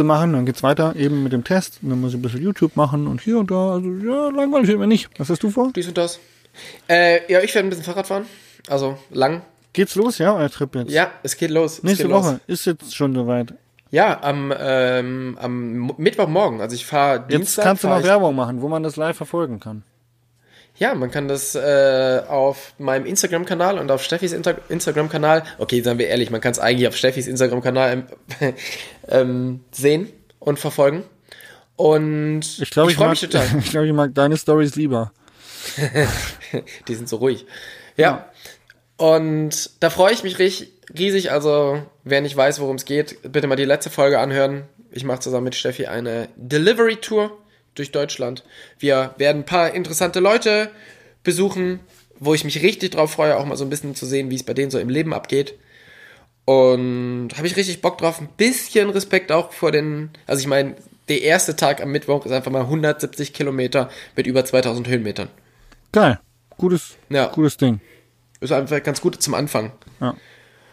Speaker 3: zu machen. Dann geht's weiter eben mit dem Test. Und dann muss ich ein bisschen YouTube machen und hier und da. Also ja, langweilig wird mir nicht. Was hast du vor?
Speaker 2: Dies und das. Äh, ja, ich werde ein bisschen Fahrrad fahren. Also lang.
Speaker 3: Geht's los, ja, euer Trip jetzt?
Speaker 2: Ja, es geht los.
Speaker 3: Nächste
Speaker 2: geht los.
Speaker 3: Woche ist jetzt schon soweit.
Speaker 2: Ja, am, ähm, am Mo- Mittwochmorgen. Also ich fahre
Speaker 3: Jetzt
Speaker 2: Dienstag.
Speaker 3: kannst du noch Werbung machen, wo man das live verfolgen kann.
Speaker 2: Ja, man kann das äh, auf meinem Instagram-Kanal und auf Steffis Inter Instagram-Kanal, okay, seien wir ehrlich, man kann es eigentlich auf Steffis Instagram-Kanal ähm, ähm, sehen und verfolgen. Und
Speaker 3: Ich glaube, ich,
Speaker 2: freue
Speaker 3: mag,
Speaker 2: mich total.
Speaker 3: ich, glaube, ich mag deine Stories lieber.
Speaker 2: Die sind so ruhig. Ja. Und da freue ich mich richtig, riesig. Also, wer nicht weiß, worum es geht, bitte mal die letzte Folge anhören. Ich mache zusammen mit Steffi eine Delivery-Tour durch Deutschland. Wir werden ein paar interessante Leute besuchen, wo ich mich richtig drauf freue, auch mal so ein bisschen zu sehen, wie es bei denen so im Leben abgeht. Und habe ich richtig Bock drauf. Ein bisschen Respekt auch vor den. Also, ich meine, der erste Tag am Mittwoch ist einfach mal 170 Kilometer mit über 2000 Höhenmetern.
Speaker 3: Geil. Gutes,
Speaker 2: Ja.
Speaker 3: gutes Ding.
Speaker 2: Ist einfach ganz gut zum Anfang.
Speaker 3: Ja.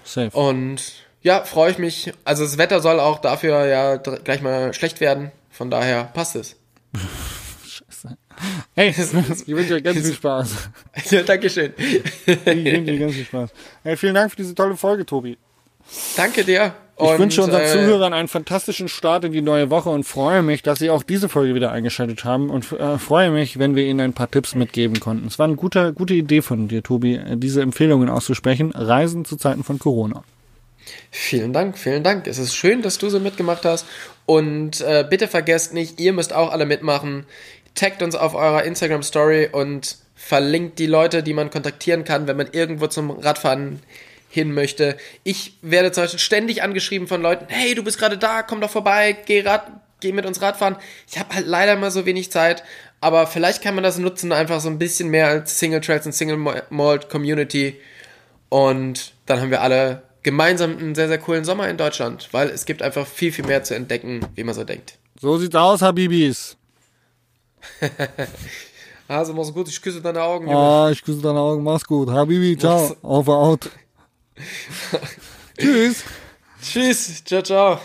Speaker 3: Safe.
Speaker 2: Und ja, freue ich mich. Also das Wetter soll auch dafür ja gleich mal schlecht werden. Von daher passt es.
Speaker 3: Hey, ich wünsche euch ganz viel Spaß.
Speaker 2: ja, Dankeschön.
Speaker 3: Ich wünsche dir ganz viel Spaß. Hey, vielen Dank für diese tolle Folge, Tobi.
Speaker 2: Danke dir.
Speaker 3: Ich
Speaker 2: Und,
Speaker 3: wünsche unseren
Speaker 2: äh,
Speaker 3: Zuhörern einen fantastischen Start in die neue Woche und freue mich, dass sie auch diese Folge wieder eingeschaltet haben und äh, freue mich, wenn wir ihnen ein paar Tipps mitgeben konnten. Es war eine gute, gute Idee von dir, Tobi, äh, diese Empfehlungen auszusprechen. Reisen zu Zeiten von Corona.
Speaker 2: Vielen Dank, vielen Dank. Es ist schön, dass du so mitgemacht hast. Und äh, bitte vergesst nicht, ihr müsst auch alle mitmachen. Taggt uns auf eurer Instagram Story und verlinkt die Leute, die man kontaktieren kann, wenn man irgendwo zum Radfahren hin möchte. Ich werde zum Beispiel ständig angeschrieben von Leuten, hey, du bist gerade da, komm doch vorbei, geh, Rad, geh mit uns Radfahren. Ich habe halt leider immer so wenig Zeit, aber vielleicht kann man das nutzen, einfach so ein bisschen mehr als Single Trails und Single Malt Community. Und dann haben wir alle gemeinsam einen sehr, sehr coolen Sommer in Deutschland, weil es gibt einfach viel, viel mehr zu entdecken, wie man so denkt.
Speaker 3: So sieht's aus, Habibis.
Speaker 2: Also, mach's gut, ich küsse deine Augen. Junge.
Speaker 3: Ah, ich küsse deine Augen. Mach's gut. Habibi, ciao. Over out. Tschüss.
Speaker 2: Tschüss, ciao, ciao.